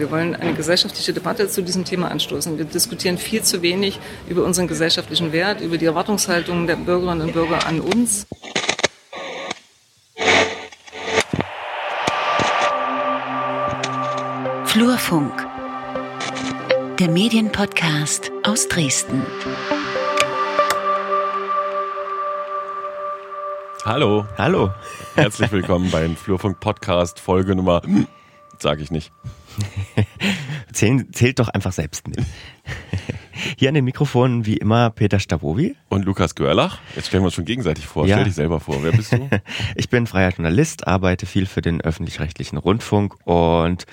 Wir wollen eine gesellschaftliche Debatte zu diesem Thema anstoßen. Wir diskutieren viel zu wenig über unseren gesellschaftlichen Wert, über die Erwartungshaltung der Bürgerinnen und Bürger an uns. Flurfunk, der Medienpodcast aus Dresden. Hallo. Hallo. Herzlich willkommen beim Flurfunk Podcast Folge Nummer, sage ich nicht. Zählen, zählt doch einfach selbst mit. Hier an den Mikrofonen wie immer Peter Stavovi. Und Lukas Görlach. Jetzt stellen wir uns schon gegenseitig vor. Ja. Stell dich selber vor. Wer bist du? Ich bin freier Journalist, arbeite viel für den öffentlich-rechtlichen Rundfunk und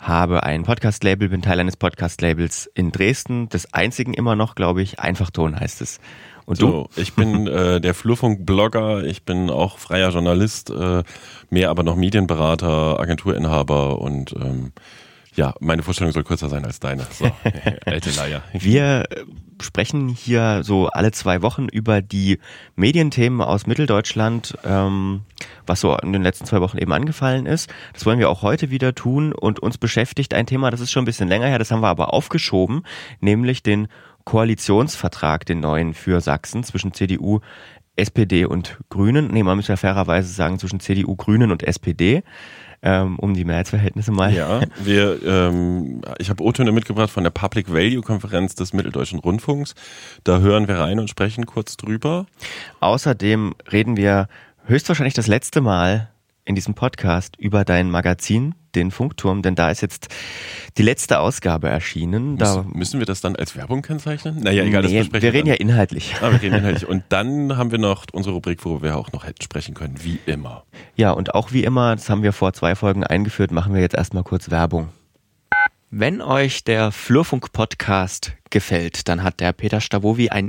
habe ein Podcast-Label, bin Teil eines Podcast-Labels in Dresden, des einzigen immer noch, glaube ich, Einfachton heißt es. Und So, ich bin äh, der Flurfunk-Blogger, ich bin auch freier Journalist, äh, mehr aber noch Medienberater, Agenturinhaber und ähm, ja, meine Vorstellung soll kürzer sein als deine. So, alte Leier. Wir äh, sprechen hier so alle zwei Wochen über die Medienthemen aus Mitteldeutschland, ähm, was so in den letzten zwei Wochen eben angefallen ist. Das wollen wir auch heute wieder tun und uns beschäftigt ein Thema, das ist schon ein bisschen länger her, das haben wir aber aufgeschoben, nämlich den Koalitionsvertrag, den neuen für Sachsen zwischen CDU, SPD und Grünen. Nee, man muss ja fairerweise sagen zwischen CDU, Grünen und SPD, ähm, um die Mehrheitsverhältnisse mal. Ja, wir, ähm, ich habe O-Töne mitgebracht von der Public Value Konferenz des Mitteldeutschen Rundfunks. Da hören wir rein und sprechen kurz drüber. Außerdem reden wir höchstwahrscheinlich das letzte Mal in diesem Podcast über dein Magazin, den Funkturm, denn da ist jetzt die letzte Ausgabe erschienen. Da, Müssen, müssen wir das dann als Werbung kennzeichnen? Naja, egal, nee, das besprechen wir reden ja dann. inhaltlich. Ah, wir reden inhaltlich. Und dann haben wir noch unsere Rubrik, wo wir auch noch hätten sprechen können, wie immer. Ja, und auch wie immer, das haben wir vor zwei Folgen eingeführt, machen wir jetzt erstmal kurz Werbung. Wenn euch der Flurfunk-Podcast gefällt, dann hat der Peter Stavovi ein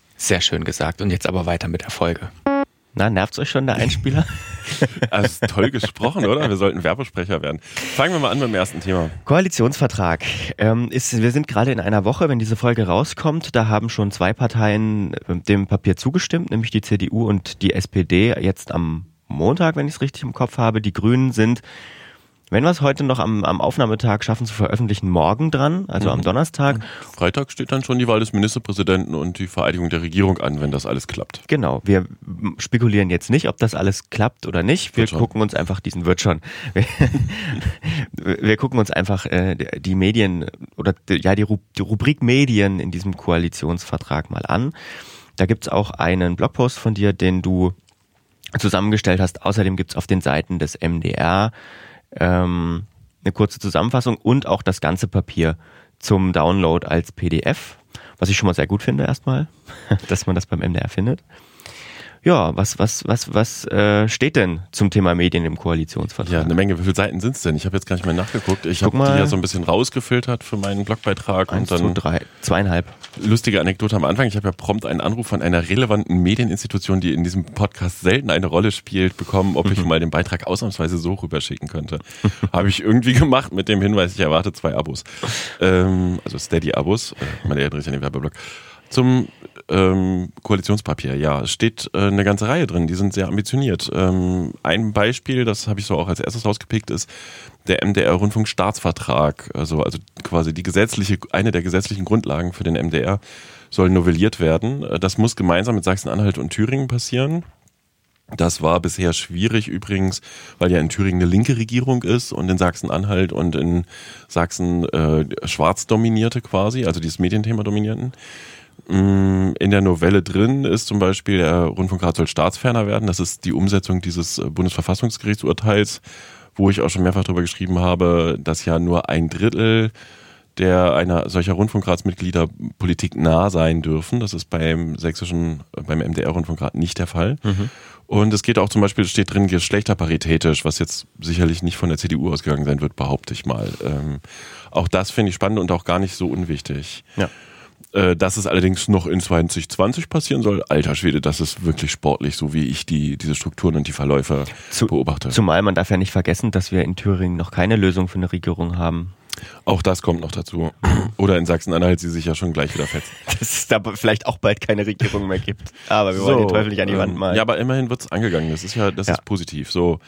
Sehr schön gesagt. Und jetzt aber weiter mit der Folge. Na, nervt's euch schon der Einspieler? Also toll gesprochen, oder? Wir sollten Werbesprecher werden. Fangen wir mal an beim ersten Thema. Koalitionsvertrag. Ähm, ist, wir sind gerade in einer Woche, wenn diese Folge rauskommt. Da haben schon zwei Parteien äh, dem Papier zugestimmt, nämlich die CDU und die SPD. Jetzt am Montag, wenn ich es richtig im Kopf habe. Die Grünen sind, wenn wir es heute noch am, am Aufnahmetag schaffen zu veröffentlichen, morgen dran, also am Donnerstag. Freitag steht dann schon die Wahl des Ministerpräsidenten und die Vereidigung der Regierung an, wenn das alles klappt. Genau, wir spekulieren jetzt nicht, ob das alles klappt oder nicht. Wir gucken uns einfach diesen wird schon. Wir, wir gucken uns einfach äh, die Medien oder ja die, die Rubrik Medien in diesem Koalitionsvertrag mal an. Da gibt's auch einen Blogpost von dir, den du zusammengestellt hast. Außerdem gibt's auf den Seiten des MDR ähm, eine kurze Zusammenfassung und auch das ganze Papier zum Download als PDF, was ich schon mal sehr gut finde erstmal, dass man das beim MDR findet. Ja, was was was was äh, steht denn zum Thema Medien im Koalitionsvertrag? Ja, eine Menge. Wie viele Seiten sind es denn? Ich habe jetzt gar nicht mehr nachgeguckt. Ich habe die ja so ein bisschen rausgefiltert für meinen Blogbeitrag Eins, und zwei, dann drei, zweieinhalb. lustige Anekdote am Anfang. Ich habe ja prompt einen Anruf von einer relevanten Medieninstitution, die in diesem Podcast selten eine Rolle spielt, bekommen, ob ich mal den Beitrag ausnahmsweise so rüberschicken könnte. habe ich irgendwie gemacht mit dem Hinweis, ich erwarte zwei Abos. Ähm, also Steady-Abos. Äh, erinnert sich an den Werbeblock. Zum ähm, Koalitionspapier, ja, es steht äh, eine ganze Reihe drin, die sind sehr ambitioniert. Ähm, ein Beispiel, das habe ich so auch als erstes rausgepickt, ist der MDR-Rundfunkstaatsvertrag, also, also quasi die gesetzliche, eine der gesetzlichen Grundlagen für den MDR soll novelliert werden. Äh, Das muss gemeinsam mit Sachsen-Anhalt und Thüringen passieren. Das war bisher schwierig übrigens, weil ja in Thüringen eine linke Regierung ist und in Sachsen-Anhalt und in Sachsen äh, schwarz dominierte quasi, also dieses Medienthema dominierten. Mm, In der Novelle drin ist zum Beispiel, der Rundfunkrat soll staatsferner werden. Das ist die Umsetzung dieses äh, Bundesverfassungsgerichtsurteils, wo ich auch schon mehrfach darüber geschrieben habe, dass ja nur ein Drittel der einer solcher Rundfunkratsmitglieder Politik nah sein dürfen. Das ist beim sächsischen, beim MDR-Rundfunkrat nicht der Fall. Mhm. Und es geht auch zum Beispiel, steht drin, geschlechterparitätisch, was jetzt sicherlich nicht von der CDU ausgegangen sein wird, behaupte ich mal. Ähm, auch das finde ich spannend und auch gar nicht so unwichtig. Ja. Äh, dass es allerdings noch in 2020 passieren soll, alter Schwede, das ist wirklich sportlich, so wie ich die, diese Strukturen und die Verläufe Zu, beobachte. Zumal man darf ja nicht vergessen, dass wir in Thüringen noch keine Lösung für eine Regierung haben. Auch das kommt noch dazu. Oder in Sachsen-Anhalt, sie sich ja schon gleich wieder fetzen. Dass es da vielleicht auch bald keine Regierung mehr gibt. Aber wir so, wollen den Teufel nicht an die Wand ähm, malen. Ja, aber immerhin wird es angegangen. Das ist ja, das ja. ist positiv. So,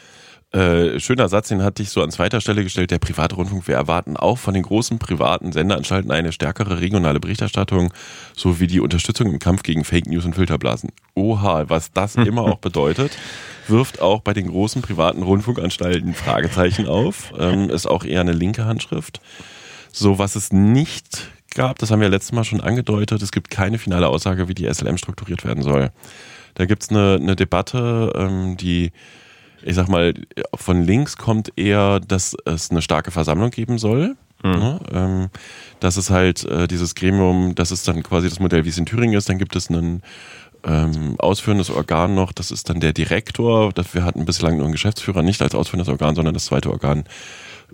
äh, schöner Satz, den hatte ich so an zweiter Stelle gestellt. Der private Rundfunk, wir erwarten auch von den großen privaten Sendeanstalten eine stärkere regionale Berichterstattung sowie die Unterstützung im Kampf gegen Fake News und Filterblasen. Oha, was das immer auch bedeutet, wirft auch bei den großen privaten Rundfunkanstalten Fragezeichen auf. Ähm, ist auch eher eine linke Handschrift. So, was es nicht gab, das haben wir letztes Mal schon angedeutet, es gibt keine finale Aussage, wie die SLM strukturiert werden soll. Da gibt's eine, eine Debatte, ähm, die ich sag mal, von links kommt eher, dass es eine starke Versammlung geben soll. Mhm. Ne? Ähm, das ist halt äh, dieses Gremium, das ist dann quasi das Modell, wie es in Thüringen ist. Dann gibt es ein ähm, ausführendes Organ noch, das ist dann der Direktor. Wir hatten bislang nur einen Geschäftsführer, nicht als ausführendes Organ, sondern das zweite Organ,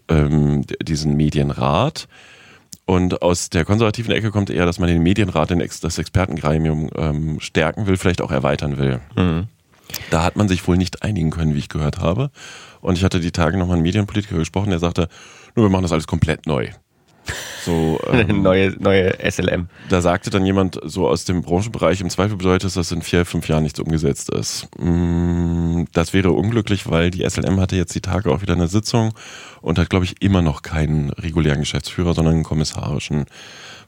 ähm, diesen Medienrat. Und aus der konservativen Ecke kommt eher, dass man den Medienrat, den Ex das Expertengremium ähm, stärken will, vielleicht auch erweitern will. Mhm. Da hat man sich wohl nicht einigen können, wie ich gehört habe. Und ich hatte die Tage nochmal einen Medienpolitiker gesprochen, der sagte, nur wir machen das alles komplett neu. So, ähm, neue, neue SLM. Da sagte dann jemand so aus dem Branchenbereich, im Zweifel bedeutet es, dass in vier, fünf Jahren nichts umgesetzt ist. Mm, das wäre unglücklich, weil die SLM hatte jetzt die Tage auch wieder eine Sitzung und hat, glaube ich, immer noch keinen regulären Geschäftsführer, sondern einen kommissarischen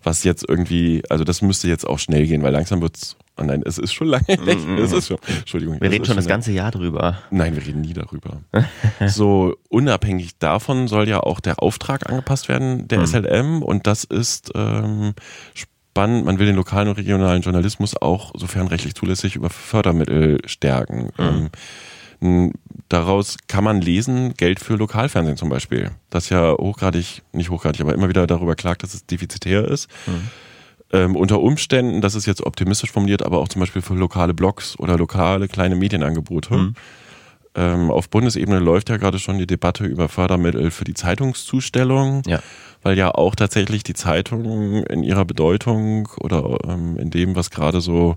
was jetzt irgendwie, also das müsste jetzt auch schnell gehen, weil langsam wird's, oh nein, es ist schon lange weg. Mm Es ist schon, Entschuldigung. Wir reden schon das ganze Jahr drüber. Nein, wir reden nie darüber. so, unabhängig davon soll ja auch der Auftrag angepasst werden, der mhm. SLM, und das ist ähm, spannend. Man will den lokalen und regionalen Journalismus auch, sofern rechtlich zulässig, über Fördermittel stärken. Mhm. Ähm, Daraus kann man lesen, Geld für Lokalfernsehen zum Beispiel, das ja hochgradig, nicht hochgradig, aber immer wieder darüber klagt, dass es defizitär ist. Mhm. Ähm, unter Umständen, das ist jetzt optimistisch formuliert, aber auch zum Beispiel für lokale Blogs oder lokale kleine Medienangebote. Mhm. Ähm, auf Bundesebene läuft ja gerade schon die Debatte über Fördermittel für die Zeitungszustellung, ja. weil ja auch tatsächlich die Zeitung in ihrer Bedeutung oder ähm, in dem, was gerade so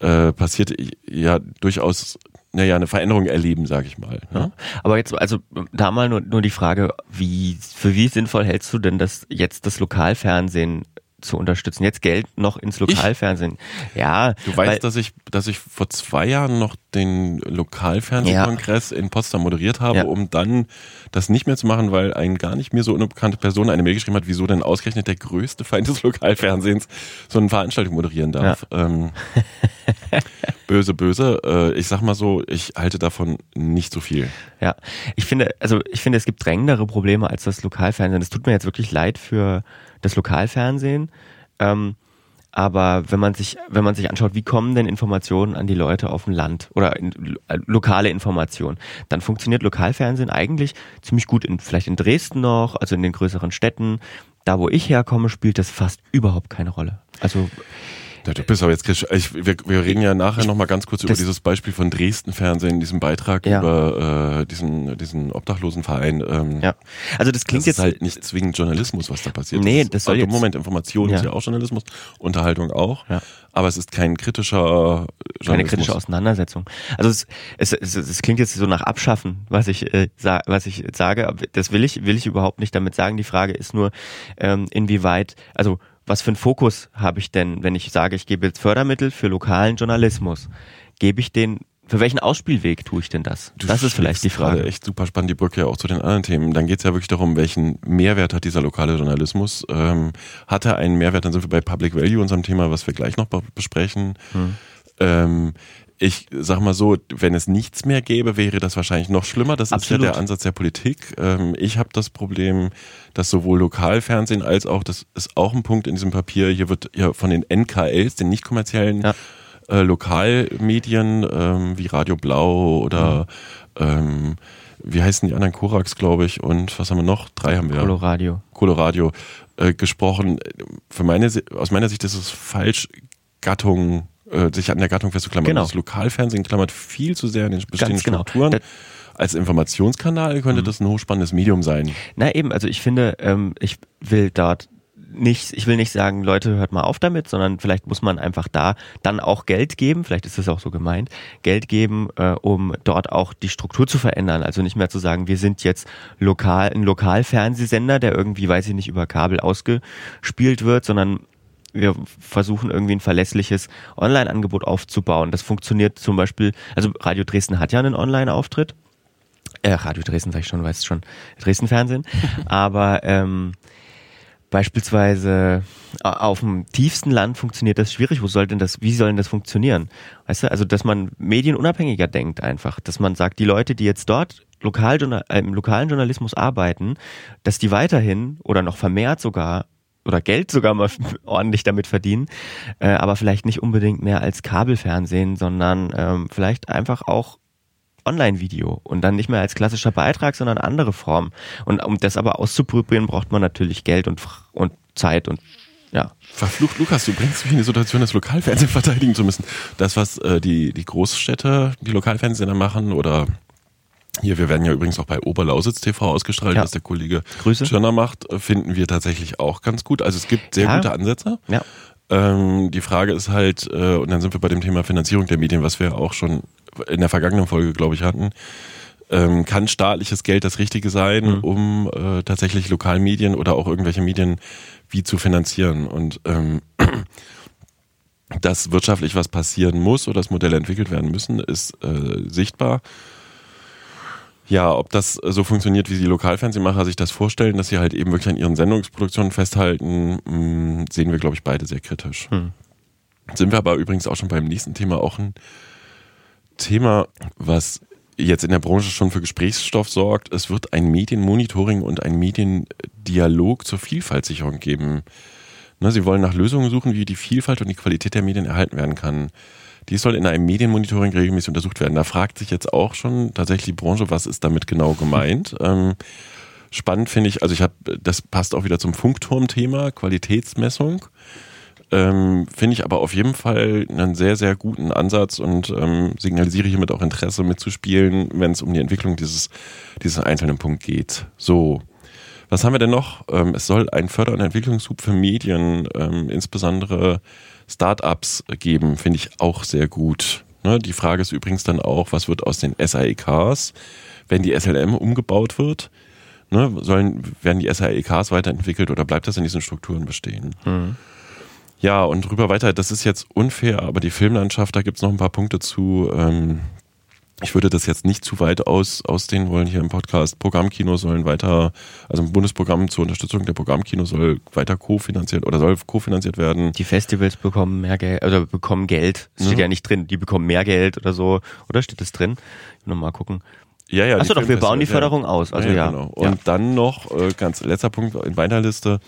äh, passiert, ja durchaus naja, eine Veränderung erleben, sage ich mal. Ne? Aber jetzt, also da mal nur, nur die Frage, wie, für wie sinnvoll hältst du denn das jetzt das Lokalfernsehen zu unterstützen. Jetzt Geld noch ins Lokalfernsehen. Ich? Ja. Du weißt, weil, dass ich, dass ich vor zwei Jahren noch den Lokalfernsehkongress ja. in Potsdam moderiert habe, ja. um dann das nicht mehr zu machen, weil ein gar nicht mir so unbekannte Person eine Mail geschrieben hat, wieso denn ausgerechnet der größte Feind des Lokalfernsehens so eine Veranstaltung moderieren darf. Ja. Ähm, böse, böse. Äh, ich sag mal so, ich halte davon nicht so viel. Ja, ich finde, also ich finde, es gibt drängendere Probleme als das Lokalfernsehen. Es tut mir jetzt wirklich leid für das Lokalfernsehen. Ähm, aber wenn man sich, wenn man sich anschaut, wie kommen denn Informationen an die Leute auf dem Land oder in, äh, lokale Informationen, dann funktioniert Lokalfernsehen eigentlich ziemlich gut in, vielleicht in Dresden noch, also in den größeren Städten. Da, wo ich herkomme, spielt das fast überhaupt keine Rolle. Also, ja, du bist aber jetzt, ich, wir, wir reden ja nachher nochmal ganz kurz über dieses Beispiel von Dresden Fernsehen, in diesem Beitrag ja. über äh, diesen, diesen Obdachlosenverein. Ähm, ja, also das klingt das jetzt ist halt nicht zwingend Journalismus, was da passiert. Nee, das soll also, jetzt, Moment, Information ja. ist ja auch Journalismus, Unterhaltung auch, ja. aber es ist kein kritischer Journalismus. Keine kritische Auseinandersetzung. Also es, es, es, es klingt jetzt so nach Abschaffen, was ich, äh, sa was ich sage, das will ich, will ich überhaupt nicht damit sagen. Die Frage ist nur, ähm, inwieweit, also was für einen Fokus habe ich denn, wenn ich sage, ich gebe jetzt Fördermittel für lokalen Journalismus? Gebe ich den für welchen Ausspielweg tue ich denn das? Du das ist vielleicht die Frage. Echt super spannend, die Brücke ja auch zu den anderen Themen. Dann geht es ja wirklich darum, welchen Mehrwert hat dieser lokale Journalismus? Ähm, hat er einen Mehrwert? Dann sind wir bei Public Value, unserem Thema, was wir gleich noch besprechen. Hm. Ähm, ich sag mal so, wenn es nichts mehr gäbe, wäre das wahrscheinlich noch schlimmer. Das Absolut. ist ja der Ansatz der Politik. Ähm, ich habe das Problem, dass sowohl Lokalfernsehen als auch, das ist auch ein Punkt in diesem Papier, hier wird ja von den NKLs, den nicht kommerziellen ja. äh, Lokalmedien ähm, wie Radio Blau oder mhm. ähm, wie heißen die anderen? Korax, glaube ich. Und was haben wir noch? Drei haben wir. Coloradio. Coloradio äh, gesprochen. Für meine, aus meiner Sicht ist es falsch, Gattung, äh, sich an der Gattung festzuklammern. Genau. Das Lokalfernsehen klammert viel zu sehr an den bestehenden Ganz genau. Strukturen. Da- Als Informationskanal könnte das ein hochspannendes Medium sein. Na eben, also ich finde, ähm, ich will dort nicht, ich will nicht sagen, Leute, hört mal auf damit, sondern vielleicht muss man einfach da dann auch Geld geben, vielleicht ist das auch so gemeint, Geld geben, äh, um dort auch die Struktur zu verändern. Also nicht mehr zu sagen, wir sind jetzt lokal, ein Lokalfernsehsender, der irgendwie, weiß ich nicht, über Kabel ausgespielt wird, sondern wir versuchen irgendwie ein verlässliches Online-Angebot aufzubauen. Das funktioniert zum Beispiel, also Radio Dresden hat ja einen Online-Auftritt. Äh, Radio Dresden sag ich schon, weißt schon, Dresden Fernsehen. Aber ähm, beispielsweise auf dem tiefsten Land funktioniert das schwierig. Wo soll denn das, wie soll denn das funktionieren? Weißt du, also dass man medienunabhängiger denkt einfach, dass man sagt, die Leute, die jetzt dort lokal, äh, im lokalen Journalismus arbeiten, dass die weiterhin oder noch vermehrt sogar oder Geld sogar mal ordentlich damit verdienen, äh, aber vielleicht nicht unbedingt mehr als Kabelfernsehen, sondern ähm, vielleicht einfach auch Online-Video und dann nicht mehr als klassischer Beitrag, sondern andere Form. Und um das aber auszuprobieren, braucht man natürlich Geld und, und Zeit und ja. Verflucht, Lukas, du bringst mich in die Situation, das Lokalfernsehen verteidigen zu müssen. Das, was äh, die, die Großstädte, die Lokalfernsehsender machen oder hier, wir werden ja übrigens auch bei Oberlausitz TV ausgestrahlt, Ja. was der Kollege Grüße. Tschirner macht, äh, finden wir tatsächlich auch ganz gut. Also es gibt sehr Ja. gute Ansätze. Ja. Ähm, die Frage ist halt, äh, und dann sind wir bei dem Thema Finanzierung der Medien, was wir auch schon in der vergangenen Folge, glaube ich, hatten. Ähm, kann staatliches Geld das Richtige sein, Mhm. um äh, tatsächlich Lokalmedien oder auch irgendwelche Medien wie zu finanzieren? Und ähm, dass wirtschaftlich was passieren muss oder dass Modelle entwickelt werden müssen, ist äh, sichtbar. Ja, ob das so funktioniert, wie die Lokalfernsehmacher sich das vorstellen, dass sie halt eben wirklich an ihren Sendungsproduktionen festhalten, mh, sehen wir, glaube ich, beide sehr kritisch. Hm. Sind wir aber übrigens auch schon beim nächsten Thema, auch ein Thema, was jetzt in der Branche schon für Gesprächsstoff sorgt. Es wird ein Medienmonitoring und ein Mediendialog zur Vielfaltssicherung geben. Ne, sie wollen nach Lösungen suchen, wie die Vielfalt und die Qualität der Medien erhalten werden kann. Dies soll in einem Medienmonitoring regelmäßig untersucht werden. Da fragt sich jetzt auch schon tatsächlich die Branche, was ist damit genau gemeint. Ähm, spannend finde ich, also ich habe, das passt auch wieder zum Funkturm-Thema, Qualitätsmessung. Ähm, finde ich aber auf jeden Fall einen sehr, sehr guten Ansatz und ähm, signalisiere hiermit auch Interesse mitzuspielen, wenn es um die Entwicklung dieses, dieses einzelnen Punkt geht. So. Was haben wir denn noch? Ähm, es soll einen Förder- und Entwicklungshub für Medien, ähm, insbesondere Startups geben, finde ich auch sehr gut. Ne? Die Frage ist übrigens dann auch, was wird aus den SAEKs, wenn die SLM umgebaut wird? Ne? Sollen, werden die SAEKs weiterentwickelt oder bleibt das in diesen Strukturen bestehen? Ja, und drüber weiter, das ist jetzt unfair, aber die Filmlandschaft, da gibt's noch ein paar Punkte zu. Ähm, ich würde das jetzt nicht zu weit aus, ausdehnen wollen hier im Podcast. Programmkinos sollen weiter, also ein Bundesprogramm zur Unterstützung der Programmkinos soll weiter kofinanziert oder soll kofinanziert werden. Die Festivals bekommen mehr Geld, oder bekommen Geld. Es steht Ja. ja nicht drin, die bekommen mehr Geld oder so. Oder steht es drin? Ich will noch mal gucken. Ja, ja. Achso, doch, wir bauen die Förderung aus. Also ja. Genau. Und dann noch, äh, ganz letzter Punkt in meiner Liste,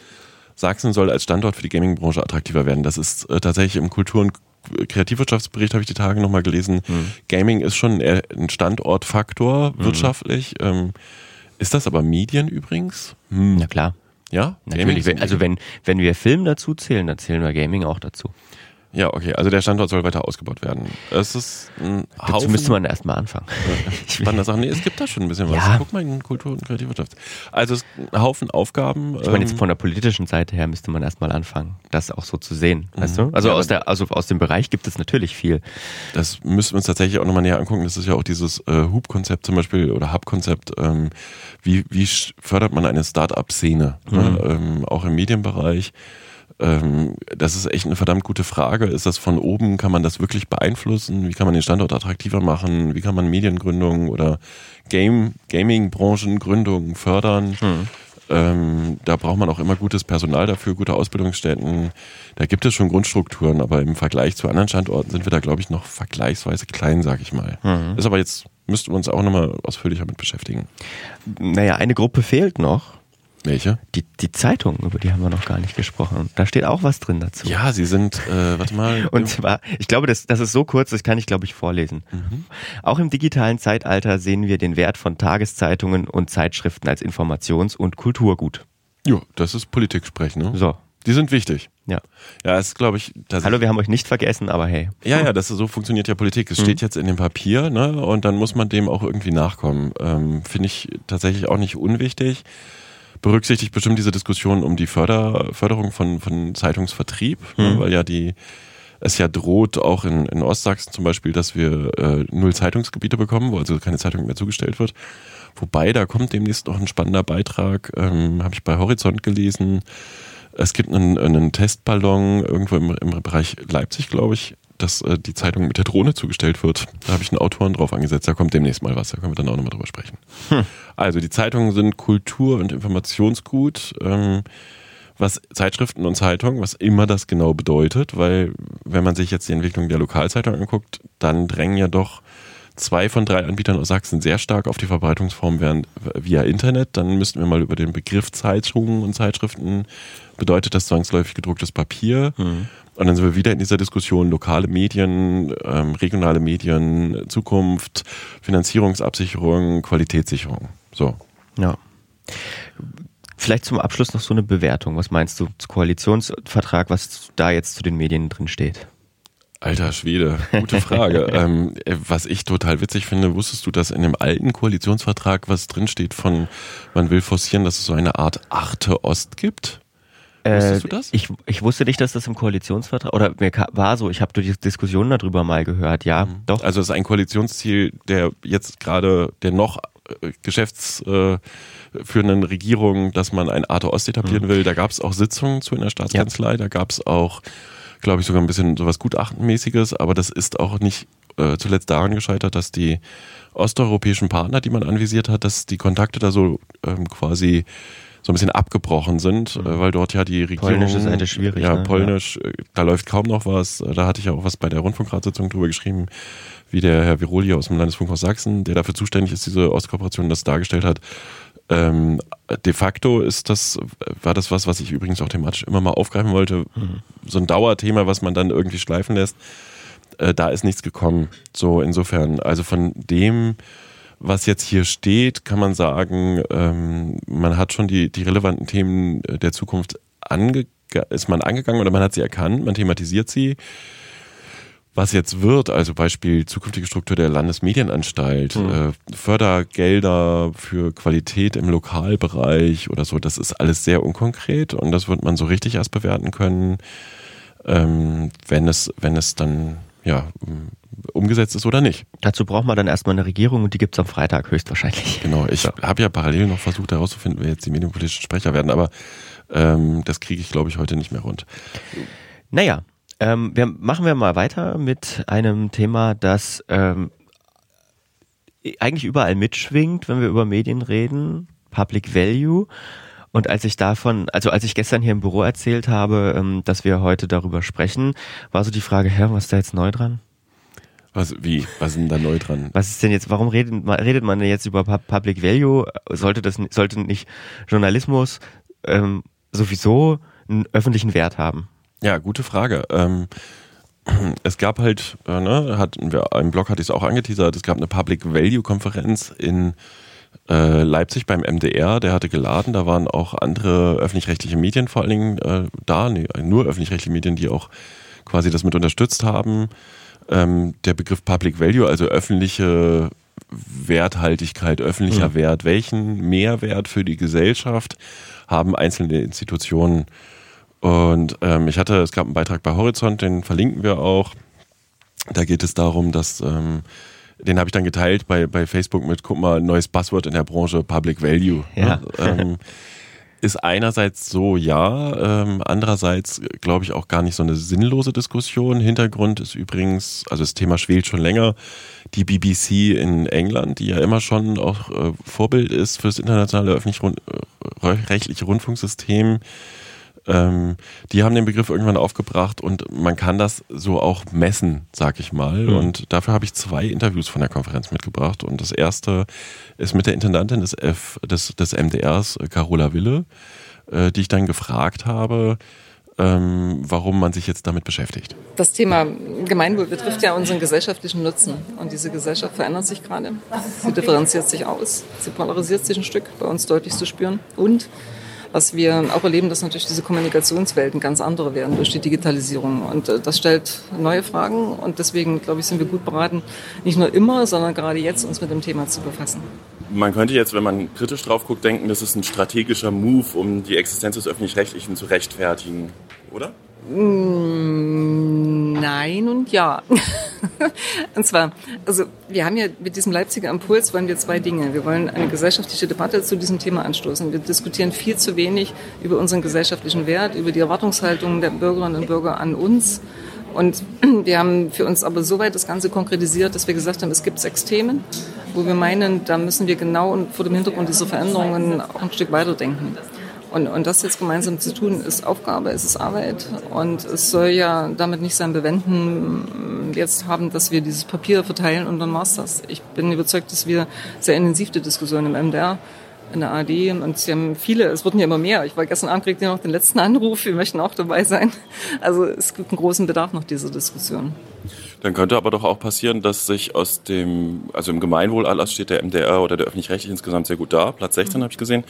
Sachsen soll als Standort für die Gaming-Branche attraktiver werden. Das ist äh, tatsächlich im Kultur- und Kreativwirtschaftsbericht, habe ich die Tage nochmal gelesen. Hm. Gaming ist schon ein Standortfaktor wirtschaftlich. Ähm, ist das aber Medien übrigens? Hm. Na klar. Ja? Gaming Natürlich. Wenn, also wenn, wenn wir Film dazu zählen, dann zählen wir Gaming auch dazu. Ja, okay. Also der Standort soll weiter ausgebaut werden. Es ist ein Dazu Haufen müsste man erstmal anfangen. spannender Sachen. Nee, es gibt da schon ein bisschen was. Ja. Guck mal in Kultur- und Kreativwirtschaft. Also es ist ein Haufen Aufgaben. Ich meine, ähm, jetzt von der politischen Seite her müsste man erstmal anfangen, das auch so zu sehen. Weißt du? Also Ja, aus der, also aus dem Bereich gibt es natürlich viel. Das müssen wir uns tatsächlich auch nochmal näher angucken. Das ist ja auch dieses äh, Hub-Konzept zum Beispiel oder Hub-Konzept. Ähm, wie, wie fördert man eine Start-up-Szene? Ne? Ähm, auch im Medienbereich. Ähm, das ist echt eine verdammt gute Frage. Ist das von oben, kann man das wirklich beeinflussen? Wie kann man den Standort attraktiver machen? Wie kann man Mediengründungen oder Game, Gaming-Branchengründungen fördern? Ähm, da braucht man auch immer gutes Personal dafür, gute Ausbildungsstätten. Da gibt es schon Grundstrukturen, aber im Vergleich zu anderen Standorten sind wir da, glaube ich, noch vergleichsweise klein, sag ich mal. Ist aber jetzt, müssten wir uns auch nochmal ausführlicher mit beschäftigen. Naja, eine Gruppe fehlt noch. Welche? Die, die Zeitung, über die haben wir noch gar nicht gesprochen. Da steht auch was drin dazu. Ja, sie sind, äh, warte mal. Und zwar, ich glaube, das, das ist so kurz, das kann ich, glaube ich, vorlesen. Auch im digitalen Zeitalter sehen wir den Wert von Tageszeitungen und Zeitschriften als Informations- und Kulturgut. Jo, das ist Politik sprechen, ne? So, Die sind wichtig. ja. Ja, ist, glaube ich, Hallo, wir haben euch nicht vergessen, aber hey. Ja, ja, das ist, so funktioniert ja Politik. Es steht jetzt in dem Papier, ne, und dann muss man dem auch irgendwie nachkommen. Ähm, Finde ich tatsächlich auch nicht unwichtig. Berücksichtigt bestimmt diese Diskussion um die Förder, Förderung von, von Zeitungsvertrieb, ne, weil ja die es ja droht, auch in, in Ostsachsen zum Beispiel, dass wir äh, null Zeitungsgebiete bekommen, wo also keine Zeitung mehr zugestellt wird. Wobei, da kommt demnächst noch ein spannender Beitrag, ähm, habe ich bei Horizont gelesen. Es gibt einen, einen Testballon irgendwo im, im Bereich Leipzig, glaube ich, dass äh, die Zeitung mit der Drohne zugestellt wird. Da habe ich einen Autoren drauf angesetzt, da kommt demnächst mal was, da können wir dann auch nochmal drüber sprechen. Also die Zeitungen sind Kultur- und Informationsgut, ähm, was Zeitschriften und Zeitungen, was immer das genau bedeutet, weil wenn man sich jetzt die Entwicklung der Lokalzeitung anguckt, dann drängen ja doch zwei von drei Anbietern aus Sachsen sehr stark auf die Verbreitungsform während, via Internet. Dann müssten wir mal über den Begriff Zeitungen und Zeitschriften, bedeutet das zwangsläufig gedrucktes Papier. Und dann sind wir wieder in dieser Diskussion lokale Medien, ähm, regionale Medien, Zukunft, Finanzierungsabsicherung, Qualitätssicherung. So. Ja. Vielleicht zum Abschluss noch so eine Bewertung. Was meinst du zu Koalitionsvertrag, was da jetzt zu den Medien drin steht? Alter Schwede, gute Frage. ähm, äh, was ich total witzig finde, wusstest du, dass in dem alten Koalitionsvertrag was drinsteht von, man will forcieren, dass es so eine Art Arte Ost gibt? Wusstest du das? Ich, ich wusste nicht, dass das im Koalitionsvertrag oder mir war so. Ich habe durch die Diskussion darüber mal gehört. Ja, doch. Also es ist ein Koalitionsziel der jetzt gerade der noch äh, geschäftsführenden Regierung, dass man ein Arte Ost etablieren will. Da gab es auch Sitzungen zu in der Staatskanzlei, da gab es auch, glaube ich, sogar ein bisschen sowas Gutachtenmäßiges, aber das ist auch nicht äh, zuletzt daran gescheitert, dass die osteuropäischen Partner, die man anvisiert hat, dass die Kontakte da so ähm, quasi so ein bisschen abgebrochen sind, äh, weil dort ja die Regierung... Polnische Seite schwierig, Ja, ne? Polnisch, äh, da läuft kaum noch was. Äh, Da hatte ich ja auch was bei der Rundfunkratssitzung drüber geschrieben, wie der Herr Viroli aus dem Landesfunkhaus Sachsen, der dafür zuständig ist, diese Ostkooperation, das dargestellt hat. Ähm, de facto ist das, war das was, was ich übrigens auch thematisch immer mal aufgreifen wollte. So ein Dauerthema, was man dann irgendwie schleifen lässt. Äh, da ist nichts gekommen. So insofern, also von dem, was jetzt hier steht, kann man sagen, ähm, man hat schon die, die relevanten Themen äh, der Zukunft ange ist man angegangen oder man hat sie erkannt, man thematisiert sie. Was jetzt wird, also Beispiel zukünftige Struktur der Landesmedienanstalt, äh, Fördergelder für Qualität im Lokalbereich oder so, das ist alles sehr unkonkret und das wird man so richtig erst bewerten können, ähm, wenn es, wenn es dann ja umgesetzt ist oder nicht. Dazu braucht man dann erstmal eine Regierung und die gibt's am Freitag höchstwahrscheinlich. Genau, ich habe ja parallel noch versucht herauszufinden, wer jetzt die medienpolitischen Sprecher werden, aber ähm, das kriege ich, glaube ich, heute nicht mehr rund. Naja, ähm, wir, machen wir mal weiter mit einem Thema, das ähm, eigentlich überall mitschwingt, wenn wir über Medien reden. Public Value. Und als ich davon, also als ich gestern hier im Büro erzählt habe, ähm, dass wir heute darüber sprechen, war so die Frage, hä, was ist da jetzt neu dran? Was, wie? Was ist denn da neu dran? Was ist denn jetzt, warum redet, man- redet man denn jetzt über Pu- Public Value? Sollte das, sollte nicht Journalismus ähm, sowieso einen öffentlichen Wert haben? Ja, gute Frage. Ähm, es gab halt, äh, ne, hat, wir, im Blog hatte ich es auch angeteasert, es gab eine Public Value Konferenz in äh, Leipzig beim MDR, der hatte geladen, da waren auch andere öffentlich-rechtliche Medien vor allen Dingen äh, da, nee, nur öffentlich-rechtliche Medien, die auch quasi das mit unterstützt haben. Ähm, der Begriff Public Value, also öffentliche Werthaltigkeit, öffentlicher Wert, welchen Mehrwert für die Gesellschaft haben einzelne Institutionen? Und ähm, ich hatte, es gab einen Beitrag bei Horizont, den verlinken wir auch. Da geht es darum, dass, ähm, den habe ich dann geteilt bei, bei Facebook mit, guck mal, neues Buzzword in der Branche, Public Value. Ja. Ne? Ähm, ist einerseits so, ja, ähm, andererseits glaube ich auch gar nicht so eine sinnlose Diskussion. Hintergrund ist übrigens, also das Thema schwelt schon länger, die BBC in England, die ja immer schon auch äh, Vorbild ist fürs internationale öffentlich-rechtliche Rundfunksystem, Ähm, die haben den Begriff irgendwann aufgebracht und man kann das so auch messen, sag ich mal. Mhm. Und dafür habe ich zwei Interviews von der Konferenz mitgebracht. Und das erste ist mit der Intendantin des, F, des, des MDRs, Carola Wille, äh, die ich dann gefragt habe, ähm, warum man sich jetzt damit beschäftigt. Das Thema Gemeinwohl betrifft ja unseren gesellschaftlichen Nutzen. Und diese Gesellschaft verändert sich gerade. Sie differenziert sich aus. Sie polarisiert sich ein Stück, bei uns deutlich zu spüren. Und was wir auch erleben, dass natürlich diese Kommunikationswelten ganz andere werden durch die Digitalisierung. Und äh, das stellt neue Fragen. Und deswegen, glaube ich, sind wir gut beraten, nicht nur immer, sondern gerade jetzt uns mit dem Thema zu befassen. Man könnte jetzt, wenn man kritisch drauf guckt, denken, das ist ein strategischer Move, um die Existenz des Öffentlich-Rechtlichen zu rechtfertigen, oder? Mm, nein und ja. und zwar, also wir haben ja mit diesem Leipziger Impuls wollen wir zwei Dinge. Wir wollen eine gesellschaftliche Debatte zu diesem Thema anstoßen. Wir diskutieren viel zu wenig über unseren gesellschaftlichen Wert, über die Erwartungshaltung der Bürgerinnen und Bürger an uns. Und wir haben für uns aber soweit das Ganze konkretisiert, dass wir gesagt haben, es gibt sechs Themen, wo wir meinen, da müssen wir genau vor dem Hintergrund dieser Veränderungen auch ein Stück weiterdenken. Und, und das jetzt gemeinsam zu tun, ist Aufgabe, es ist Arbeit. Und es soll ja damit nicht sein Bewenden jetzt haben, dass wir dieses Papier verteilen und dann war's das. Ich bin überzeugt, dass wir sehr intensiv die Diskussion im MDR in der AD und sie haben viele, es wurden ja immer mehr. Ich war gestern Abend, kriegte noch den letzten Anruf, wir möchten auch dabei sein. Also es gibt einen großen Bedarf nach dieser Diskussion. Dann könnte aber doch auch passieren, dass sich aus dem, also im Gemeinwohlerlass steht der MDR oder der öffentlich-rechtlich insgesamt sehr gut da, Platz 16 mhm. habe ich gesehen.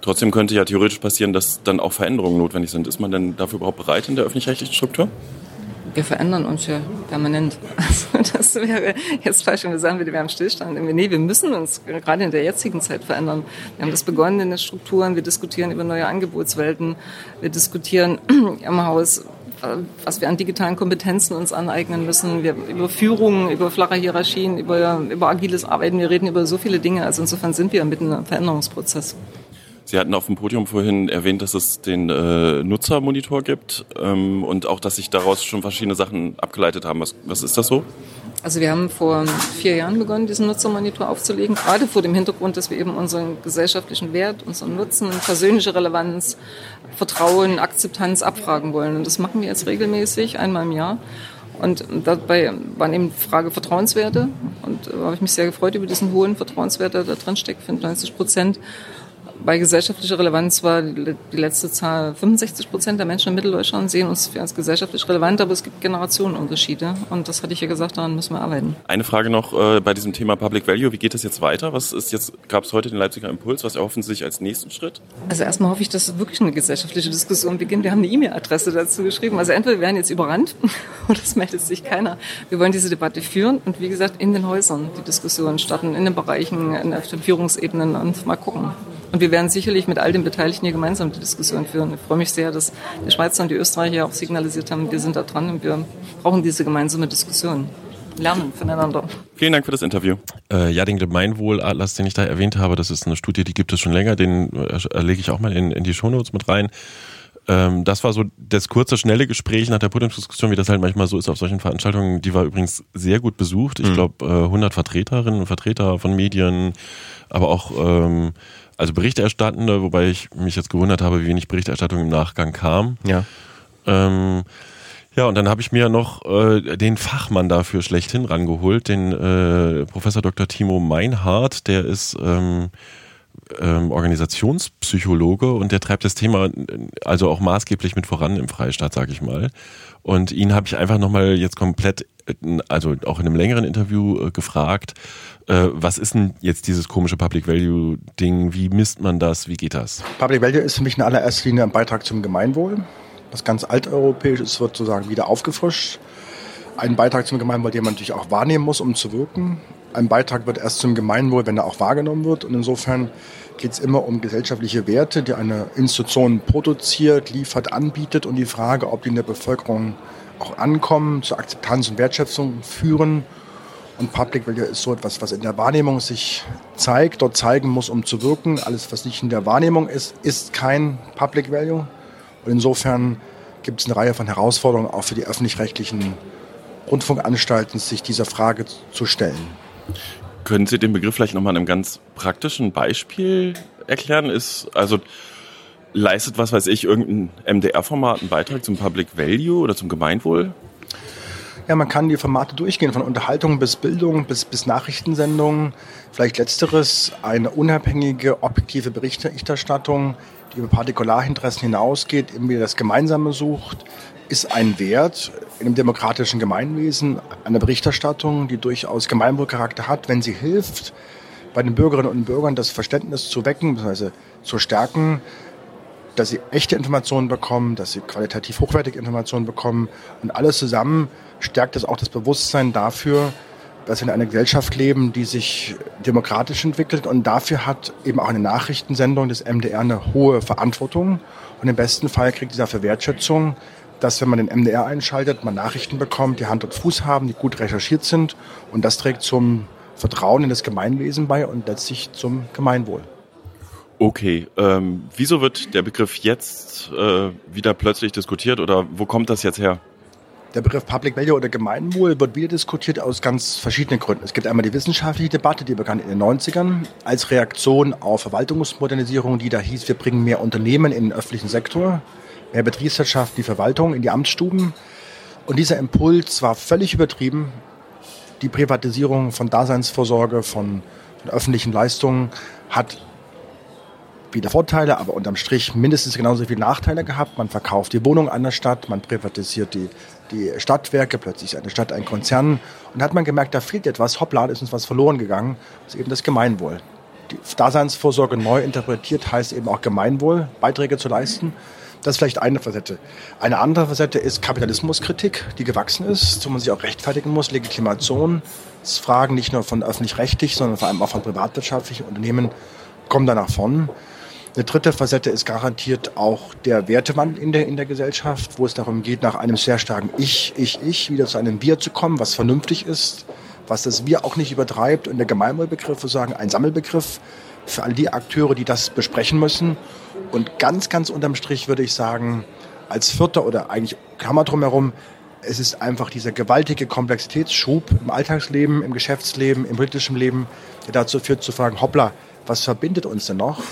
Trotzdem könnte ja theoretisch passieren, dass dann auch Veränderungen notwendig sind. Ist man denn dafür überhaupt bereit in der öffentlich-rechtlichen Struktur? Wir verändern uns ja permanent. Also das wäre jetzt falsch, wenn wir sagen, wir haben Stillstand. Nee, wir müssen uns gerade in der jetzigen Zeit verändern. Wir haben das begonnen in den Strukturen, wir diskutieren über neue Angebotswelten, wir diskutieren im Haus, was wir an digitalen Kompetenzen uns aneignen müssen, wir, über Führung, über flache Hierarchien, über, über agiles Arbeiten, wir reden über so viele Dinge. Also insofern sind wir mitten im Veränderungsprozess. Sie hatten auf dem Podium vorhin erwähnt, dass es den äh, Nutzermonitor gibt ähm, und auch, dass sich daraus schon verschiedene Sachen abgeleitet haben. Was, was ist das so? Also wir haben vor vier Jahren begonnen, diesen Nutzermonitor aufzulegen, gerade vor dem Hintergrund, dass wir eben unseren gesellschaftlichen Wert, unseren Nutzen, persönliche Relevanz, Vertrauen, Akzeptanz abfragen wollen. Und das machen wir jetzt regelmäßig, einmal im Jahr. Und dabei waren eben Frage Vertrauenswerte. Und da habe ich mich sehr gefreut über diesen hohen Vertrauenswert, der da drin steckt, 95 Prozent bei gesellschaftlicher Relevanz war die letzte Zahl 65 Prozent der Menschen in Mitteldeutschland sehen uns als gesellschaftlich relevant, aber es gibt Generationenunterschiede und das hatte ich ja gesagt, daran müssen wir arbeiten. Eine Frage noch äh, bei diesem Thema Public Value, wie geht es jetzt weiter? Was ist jetzt, gab es heute den Leipziger Impuls, was erhoffen Sie sich als nächsten Schritt? Also erstmal hoffe ich, dass wirklich eine gesellschaftliche Diskussion beginnt. Wir haben eine E-Mail-Adresse dazu geschrieben. Also entweder wir werden jetzt überrannt oder es meldet sich keiner. Wir wollen diese Debatte führen und wie gesagt in den Häusern die Diskussion starten, in den Bereichen, auf den Führungsebenen und mal gucken. Und wir werden sicherlich mit all den Beteiligten hier gemeinsam die Diskussion führen. Ich freue mich sehr, dass die Schweizer und die Österreicher auch signalisiert haben, wir sind da dran und wir brauchen diese gemeinsame Diskussion. Lernen voneinander. Vielen Dank für das Interview. Äh, ja, den Gemeinwohlatlas, den ich da erwähnt habe, das ist eine Studie, die gibt es schon länger, den äh, lege ich auch mal in, in die Shownotes mit rein ähm, das war so das kurze, schnelle Gespräch nach der Podiumsdiskussion, wie das halt manchmal so ist auf solchen Veranstaltungen. Die war übrigens sehr gut besucht. Ich mhm. glaube, äh, 100 Vertreterinnen und Vertreter von Medien, aber auch ähm, also Berichterstattende, wobei ich mich jetzt gewundert habe, wie wenig Berichterstattung im Nachgang kam. Ja. Ähm, ja, und dann habe ich mir noch äh, den Fachmann dafür schlechthin rangeholt, den äh, Professor Dr. Timo Meinhardt, der ist ähm, ähm, Organisationspsychologe und der treibt das Thema also auch maßgeblich mit voran im Freistaat, sage ich mal. Und ihn habe ich einfach nochmal jetzt komplett, also auch in einem längeren Interview äh, gefragt, äh, was ist denn jetzt dieses komische Public Value Ding? Wie misst man das? Wie geht das? Public Value ist für mich in allererster Linie ein Beitrag zum Gemeinwohl. Das ganz alteuropäisch ist sozusagen wieder aufgefrischt. Ein Beitrag zum Gemeinwohl, den man natürlich auch wahrnehmen muss, um zu wirken. Ein Beitrag wird erst zum Gemeinwohl, wenn er auch wahrgenommen wird. Und insofern geht es immer um gesellschaftliche Werte, die eine Institution produziert, liefert, anbietet und die Frage, ob die in der Bevölkerung auch ankommen, zur Akzeptanz und Wertschätzung führen und Public Value ist so etwas, was in der Wahrnehmung sich zeigt, dort zeigen muss, um zu wirken. Alles, was nicht in der Wahrnehmung ist, ist kein Public Value. Und insofern gibt es eine Reihe von Herausforderungen auch für die öffentlich-rechtlichen Rundfunkanstalten, sich dieser Frage zu stellen. Können Sie den Begriff vielleicht nochmal in einem ganz praktischen Beispiel erklären? Ist also leistet, was weiß ich, irgendein MDR-Format einen Beitrag zum Public Value oder zum Gemeinwohl? Ja, man kann die Formate durchgehen, von Unterhaltung bis Bildung bis, bis Nachrichtensendungen. Vielleicht letzteres, eine unabhängige, objektive Berichterstattung, die über Partikularinteressen hinausgeht, irgendwie das Gemeinsame sucht, ist ein Wert in einem demokratischen Gemeinwesen, eine Berichterstattung, die durchaus Gemeinwohlcharakter hat, wenn sie hilft, bei den Bürgerinnen und Bürgern das Verständnis zu wecken, bzw. zu stärken, dass sie echte Informationen bekommen, dass sie qualitativ hochwertige Informationen bekommen. Und alles zusammen stärkt es auch das Bewusstsein dafür, dass wir in einer Gesellschaft leben, die sich demokratisch entwickelt. Und dafür hat eben auch eine Nachrichtensendung des MDR eine hohe Verantwortung. Und im besten Fall kriegt sie dafür Wertschätzung, dass wenn man den MDR einschaltet, man Nachrichten bekommt, die Hand und Fuß haben, die gut recherchiert sind. Und das trägt zum Vertrauen in das Gemeinwesen bei und letztlich zum Gemeinwohl. Okay, ähm, wieso wird der Begriff jetzt äh, wieder plötzlich diskutiert oder wo kommt das jetzt her? Der Begriff Public Value oder Gemeinwohl wird wieder diskutiert aus ganz verschiedenen Gründen. Es gibt einmal die wissenschaftliche Debatte, die begann in den 90ern als Reaktion auf Verwaltungsmodernisierung, die da hieß, wir bringen mehr Unternehmen in den öffentlichen Sektor, mehr Betriebswirtschaft, die Verwaltung in die Amtsstuben. Und dieser Impuls war völlig übertrieben. Die Privatisierung von Daseinsvorsorge, von, von öffentlichen Leistungen hat viele Vorteile, aber unterm Strich mindestens genauso viele Nachteile gehabt. Man verkauft die Wohnung an der Stadt, man privatisiert die, die Stadtwerke, plötzlich ist eine Stadt ein Konzern. Und da hat man gemerkt, da fehlt etwas, hoppla, da ist uns was verloren gegangen. Das ist eben das Gemeinwohl. Die Daseinsvorsorge neu interpretiert heißt eben auch Gemeinwohl, Beiträge zu leisten. Das ist vielleicht eine Facette. Eine andere Facette ist Kapitalismuskritik, die gewachsen ist, wo man sich auch rechtfertigen muss, Legitimationsfragen nicht nur von öffentlich-rechtlich, sondern vor allem auch von privatwirtschaftlichen Unternehmen kommen danach von. Eine dritte Facette ist garantiert auch der Wertewandel in der, in der Gesellschaft, wo es darum geht, nach einem sehr starken Ich, Ich, Ich wieder zu einem Wir zu kommen, was vernünftig ist, was das Wir auch nicht übertreibt und der Gemeinwohlbegriff, wir sagen, ein Sammelbegriff für all die Akteure, die das besprechen müssen. Und ganz, ganz unterm Strich würde ich sagen, als Vierter oder eigentlich kann man drum herum, es ist einfach dieser gewaltige Komplexitätsschub im Alltagsleben, im Geschäftsleben, im politischen Leben, der dazu führt zu fragen, hoppla, was verbindet uns denn noch?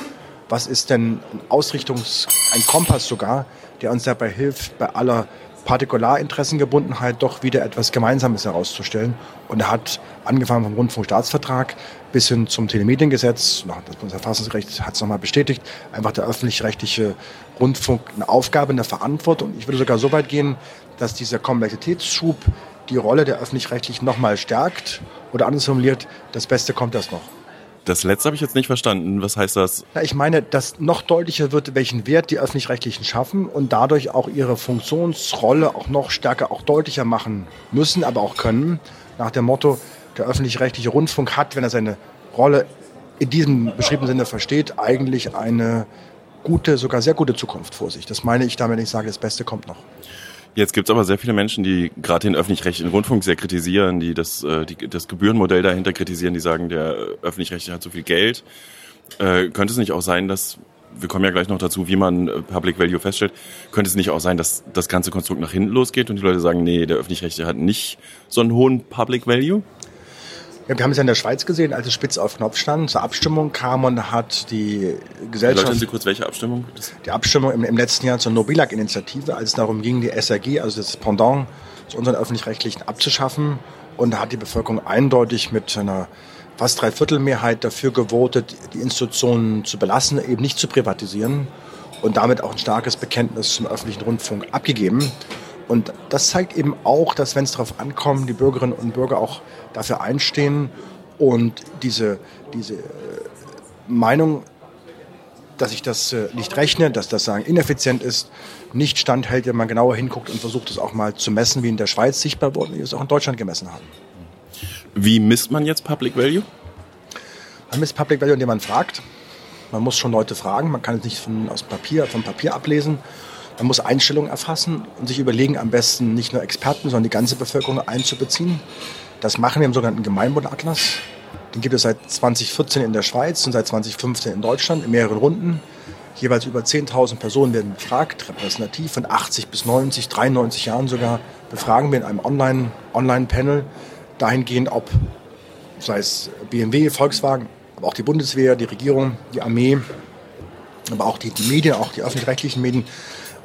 Was ist denn ein Ausrichtungs-, ein Kompass sogar, der uns dabei hilft, bei aller Partikularinteressengebundenheit doch wieder etwas Gemeinsames herauszustellen. Und er hat angefangen vom Rundfunkstaatsvertrag bis hin zum Telemediengesetz, das Bundesverfassungsgericht hat es nochmal bestätigt, einfach der öffentlich-rechtliche Rundfunk eine Aufgabe, eine Verantwortung. Ich würde sogar so weit gehen, dass dieser Komplexitätsschub die Rolle der öffentlich-rechtlichen nochmal stärkt oder anders formuliert, das Beste kommt erst noch. Das letzte habe ich jetzt nicht verstanden. Was heißt das? Na, ich meine, dass noch deutlicher wird, welchen Wert die öffentlich-rechtlichen schaffen und dadurch auch ihre Funktionsrolle auch noch stärker, auch deutlicher machen müssen, aber auch können. Nach dem Motto, der öffentlich-rechtliche Rundfunk hat, wenn er seine Rolle in diesem beschriebenen Sinne versteht, eigentlich eine gute, sogar sehr gute Zukunft vor sich. Das meine ich damit, wenn ich sage, das Beste kommt noch. Jetzt gibt es aber sehr viele Menschen, die gerade den öffentlich-rechtlichen Rundfunk sehr kritisieren, die das, äh, die das Gebührenmodell dahinter kritisieren, die sagen, der öffentlich-rechtliche hat zu viel Geld. Äh, könnte es nicht auch sein, dass, wir kommen ja gleich noch dazu, wie man äh, Public Value feststellt, könnte es nicht auch sein, dass das ganze Konstrukt nach hinten losgeht und die Leute sagen, nee, der öffentlich-rechtliche hat nicht so einen hohen Public Value? Ja, wir haben es ja in der Schweiz gesehen, als es spitz auf Knopf stand, zur Abstimmung kam und hat die Gesellschaft... Erläutern Sie kurz, welche Abstimmung? Die Abstimmung im, im letzten Jahr zur Nobilag-Initiative, als es darum ging, die SRG, also das Pendant zu unseren Öffentlich-Rechtlichen abzuschaffen. Und da hat die Bevölkerung eindeutig mit einer fast Dreiviertelmehrheit dafür gewotet, die Institutionen zu belassen, eben nicht zu privatisieren und damit auch ein starkes Bekenntnis zum öffentlichen Rundfunk abgegeben. Und das zeigt eben auch, dass wenn es darauf ankommt, die Bürgerinnen und Bürger auch dafür einstehen und diese, diese äh, Meinung, dass ich das äh, nicht rechne, dass das sagen ineffizient ist, nicht standhält, wenn man genauer hinguckt und versucht es auch mal zu messen, wie in der Schweiz sichtbar wurde, wie wir es auch in Deutschland gemessen haben. Wie misst man jetzt Public Value? Man misst Public Value, indem man fragt. Man muss schon Leute fragen, man kann es nicht von, aus Papier, vom Papier ablesen. Man muss Einstellungen erfassen und sich überlegen, am besten nicht nur Experten, sondern die ganze Bevölkerung einzubeziehen. Das machen wir im sogenannten Gemeinwohlatlas. Den gibt es seit 2014 in der Schweiz und seit 2015 in Deutschland in mehreren Runden. Jeweils über 10.000 Personen werden befragt, repräsentativ von 80 bis 90, 93 Jahren sogar, befragen wir in einem Online-Panel Online dahingehend, ob, sei es BMW, Volkswagen, aber auch die Bundeswehr, die Regierung, die Armee, aber auch die, die Medien, auch die öffentlich-rechtlichen Medien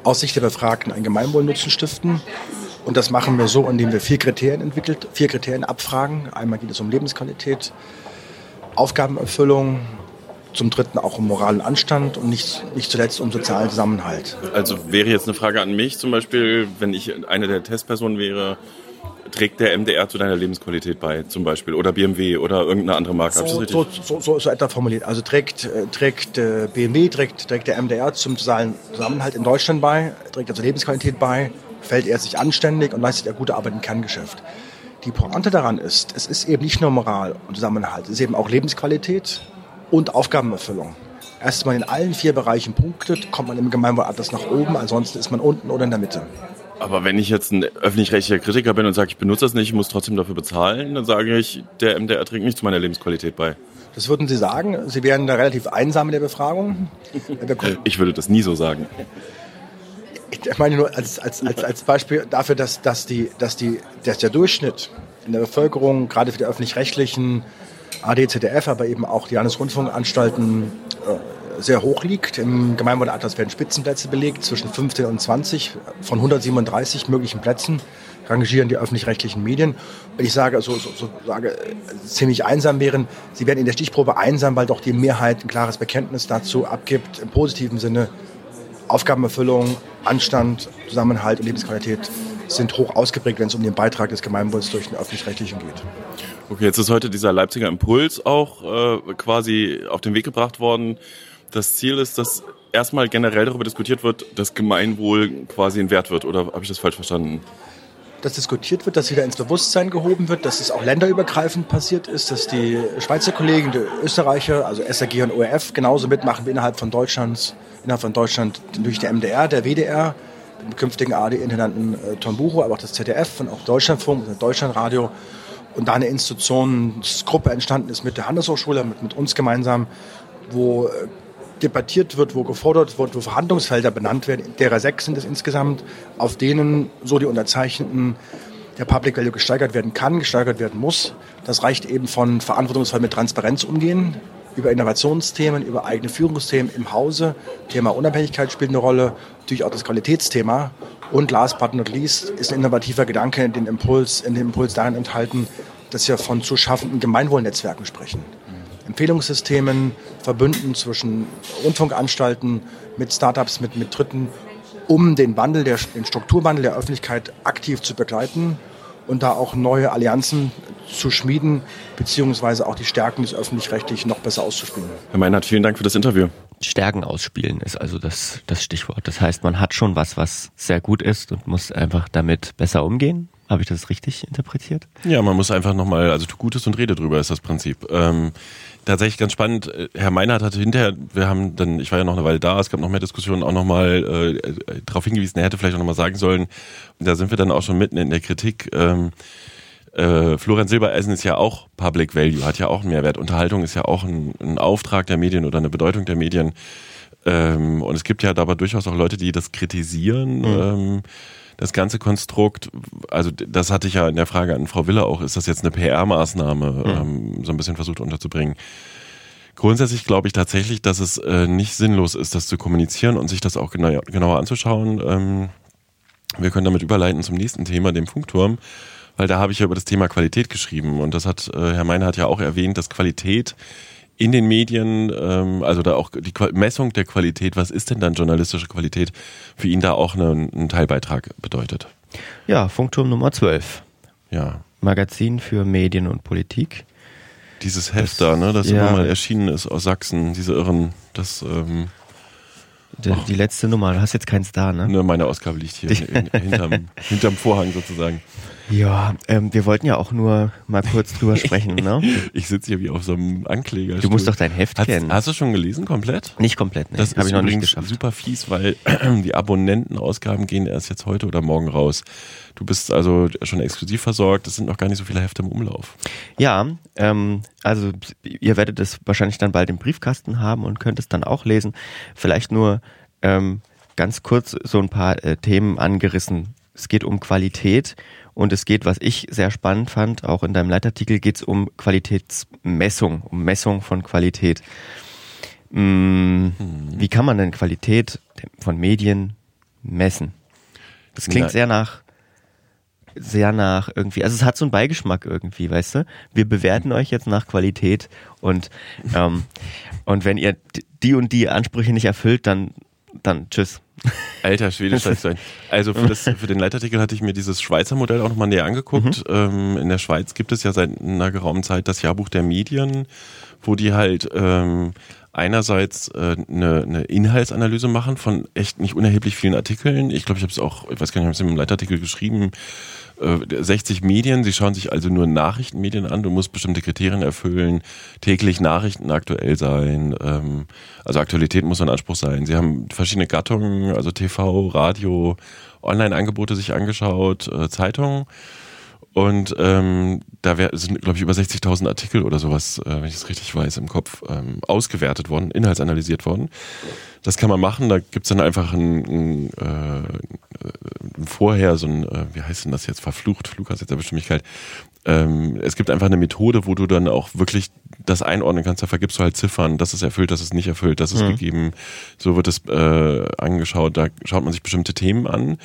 aus Sicht der Befragten einen Gemeinwohlnutzen stiften. Und das machen wir so, indem wir vier Kriterien entwickelt, vier Kriterien abfragen. Einmal geht es um Lebensqualität, Aufgabenerfüllung, zum Dritten auch um moralen Anstand und nicht, nicht zuletzt um sozialen Zusammenhalt. Also wäre jetzt eine Frage an mich zum Beispiel, wenn ich eine der Testpersonen wäre, trägt der MDR zu deiner Lebensqualität bei, zum Beispiel, oder BMW oder irgendeine andere Marke? So, so, so, so, so etwa formuliert. Also trägt, äh, trägt äh, BMW, trägt, trägt der MDR zum sozialen Zusammenhalt in Deutschland bei, trägt also Lebensqualität bei, fällt er sich anständig und leistet er gute Arbeit im Kerngeschäft. Die Pointe daran ist, es ist eben nicht nur Moral und Zusammenhalt, es ist eben auch Lebensqualität und Aufgabenerfüllung. Erst wenn man in allen vier Bereichen punktet, kommt man im Gemeinwohlatlas nach oben, ansonsten ist man unten oder in der Mitte. Aber wenn ich jetzt ein öffentlich-rechtlicher Kritiker bin und sage, ich benutze das nicht, ich muss trotzdem dafür bezahlen, dann sage ich, der MDR trägt nicht zu meiner Lebensqualität bei. Das würden Sie sagen? Sie wären da relativ einsam in der Befragung? Ich würde das nie so sagen. Ich meine nur als, als, als, als Beispiel dafür, dass, dass, die, dass, die, dass der Durchschnitt in der Bevölkerung, gerade für die öffentlich-rechtlichen, AD, ZDF, aber eben auch die Landesrundfunkanstalten äh, sehr hoch liegt. Im Gemeinwohlatlas werden Spitzenplätze belegt, zwischen 15 und 20 von 137 möglichen Plätzen rangieren die öffentlich-rechtlichen Medien. Und ich sage, so, so, so sage, ziemlich einsam wären, sie werden in der Stichprobe einsam, weil doch die Mehrheit ein klares Bekenntnis dazu abgibt, im positiven Sinne, Aufgabenerfüllung, Anstand, Zusammenhalt und Lebensqualität sind hoch ausgeprägt, wenn es um den Beitrag des Gemeinwohls durch den öffentlich-rechtlichen geht. Okay, jetzt ist heute dieser Leipziger Impuls auch äh, quasi auf den Weg gebracht worden. Das Ziel ist, dass erstmal generell darüber diskutiert wird, dass Gemeinwohl quasi ein Wert wird. Oder habe ich das falsch verstanden? Dass diskutiert wird, dass wieder ins Bewusstsein gehoben wird, dass es auch länderübergreifend passiert ist, dass die Schweizer Kollegen, die Österreicher, also SRG und ORF genauso mitmachen wie innerhalb von Deutschlands, innerhalb von Deutschland durch der MDR, der WDR, dem künftigen AD-Intendanten äh, Tom Bucho, aber auch das ZDF und auch Deutschlandfunk, das Deutschlandradio und da eine Institutionsgruppe entstanden ist mit der Handelshochschule, mit, mit uns gemeinsam, wo äh, debattiert wird, wo gefordert wird, wo Verhandlungsfelder benannt werden, derer sechs sind es insgesamt, auf denen so die Unterzeichneten der Public Value gesteigert werden kann, gesteigert werden muss. Das reicht eben von verantwortungsvoll mit Transparenz umgehen, über Innovationsthemen, über eigene Führungsthemen im Hause. Thema Unabhängigkeit spielt eine Rolle, natürlich auch das Qualitätsthema. Und last but not least ist ein innovativer Gedanke in den Impuls, in dem Impuls darin enthalten, dass wir von zu schaffenden Gemeinwohlnetzwerken sprechen. Empfehlungssystemen, Verbünden zwischen Rundfunkanstalten mit Startups, mit, mit Dritten, um den Wandel, der, den Strukturwandel der Öffentlichkeit aktiv zu begleiten und da auch neue Allianzen zu schmieden, beziehungsweise auch die Stärken des Öffentlich-Rechtlichen noch besser auszuspielen. Herr Meinert, vielen Dank für das Interview. Stärken ausspielen ist also das, das Stichwort. Das heißt, man hat schon was, was sehr gut ist und muss einfach damit besser umgehen. Habe ich das richtig interpretiert? Ja, man muss einfach nochmal, also tu Gutes und rede drüber, ist das Prinzip. Ähm, tatsächlich ganz spannend. Herr Meinert hatte hinterher, wir haben dann, ich war ja noch eine Weile da, es gab noch mehr Diskussionen, auch nochmal äh, darauf hingewiesen, er hätte vielleicht auch nochmal sagen sollen, und da sind wir dann auch schon mitten in der Kritik. Ähm, äh, Florian Silbereisen ist ja auch Public Value, hat ja auch einen Mehrwert. Unterhaltung ist ja auch ein, ein Auftrag der Medien oder eine Bedeutung der Medien. Ähm, und es gibt ja dabei durchaus auch Leute, die das kritisieren. Mhm. Ähm, das ganze Konstrukt, also das hatte ich ja in der Frage an Frau Wille auch, ist das jetzt eine PR-Maßnahme, mhm. ähm, so ein bisschen versucht unterzubringen. Grundsätzlich glaube ich tatsächlich, dass es äh, nicht sinnlos ist, das zu kommunizieren und sich das auch genau, genauer anzuschauen. Ähm, wir können damit überleiten zum nächsten Thema, dem Funkturm weil da habe ich ja über das Thema Qualität geschrieben und das hat äh, Herr Meine hat ja auch erwähnt, dass Qualität in den Medien, ähm, also da auch die Messung der Qualität, was ist denn dann journalistische Qualität, für ihn da auch einen, einen Teilbeitrag bedeutet. Ja, Funkturm Nummer 12. Ja. Magazin für Medien und Politik. Dieses Heft das, da, ne, das ja. immer mal erschienen ist aus Sachsen, diese Irren, das ähm, die, die, letzte Nummer, du hast jetzt keins da, ne? Ne, meine Ausgabe liegt hier in, in, hinterm, hinterm Vorhang sozusagen. Ja, ähm, wir wollten ja auch nur mal kurz drüber sprechen, ne? ich sitze hier wie auf so einem Ankläger. Du musst doch dein Heft hast, kennen. Hast du schon gelesen komplett? Nicht komplett, ne? Das habe ich noch nicht geschafft. super fies, weil die Abonnentenausgaben gehen erst jetzt heute oder morgen raus. Du bist also schon exklusiv versorgt, es sind noch gar nicht so viele Hefte im Umlauf. Ja, ähm, also ihr werdet es wahrscheinlich dann bald im Briefkasten haben und könnt es dann auch lesen. Vielleicht nur ähm, ganz kurz so ein paar äh, Themen angerissen. Es geht um Qualität und es geht, was ich sehr spannend fand, auch in deinem Leitartikel geht es um Qualitätsmessung, um Messung von Qualität. mh, wie kann man denn Qualität von Medien messen? Das klingt Na- sehr nach, sehr nach irgendwie, also es hat so einen Beigeschmack irgendwie, weißt du? Wir bewerten euch jetzt nach Qualität und, ähm, und wenn ihr die und die Ansprüche nicht erfüllt, dann, dann tschüss. Alter Schwede, scheiße. Also für, das, für den Leitartikel hatte ich mir dieses Schweizer Modell auch nochmal näher angeguckt. Ähm, in der Schweiz gibt es ja seit einer geraumen Zeit das Jahrbuch der Medien, wo die halt ähm, einerseits äh, eine, eine Inhaltsanalyse machen von echt nicht unerheblich vielen Artikeln. Ich glaube, ich habe es auch, ich weiß gar nicht, ich habe es im Leitartikel geschrieben, 60 Medien. Sie schauen sich also nur Nachrichtenmedien an. Du musst bestimmte Kriterien erfüllen, täglich Nachrichten aktuell sein. Ähm, also Aktualität muss ein Anspruch sein. Sie haben verschiedene Gattungen, also TV, Radio, Online-Angebote sich angeschaut, äh, Zeitungen. Und ähm, da wär, sind, glaube ich, über 60.000 Artikel oder sowas, äh, wenn ich das richtig weiß, im Kopf ähm, ausgewertet worden, inhaltsanalysiert worden. Das kann man machen. Da gibt's dann einfach ein, ein, äh, Vorher, so ein, äh, wie heißt denn das jetzt, verflucht, Flughast der Bestimmigkeit. Ähm, es gibt einfach eine Methode, wo du dann auch wirklich das einordnen kannst. Da vergibst du halt Ziffern, das ist erfüllt, das ist nicht erfüllt, das ist gegeben. So wird es äh, angeschaut. Da schaut man sich bestimmte Themen an.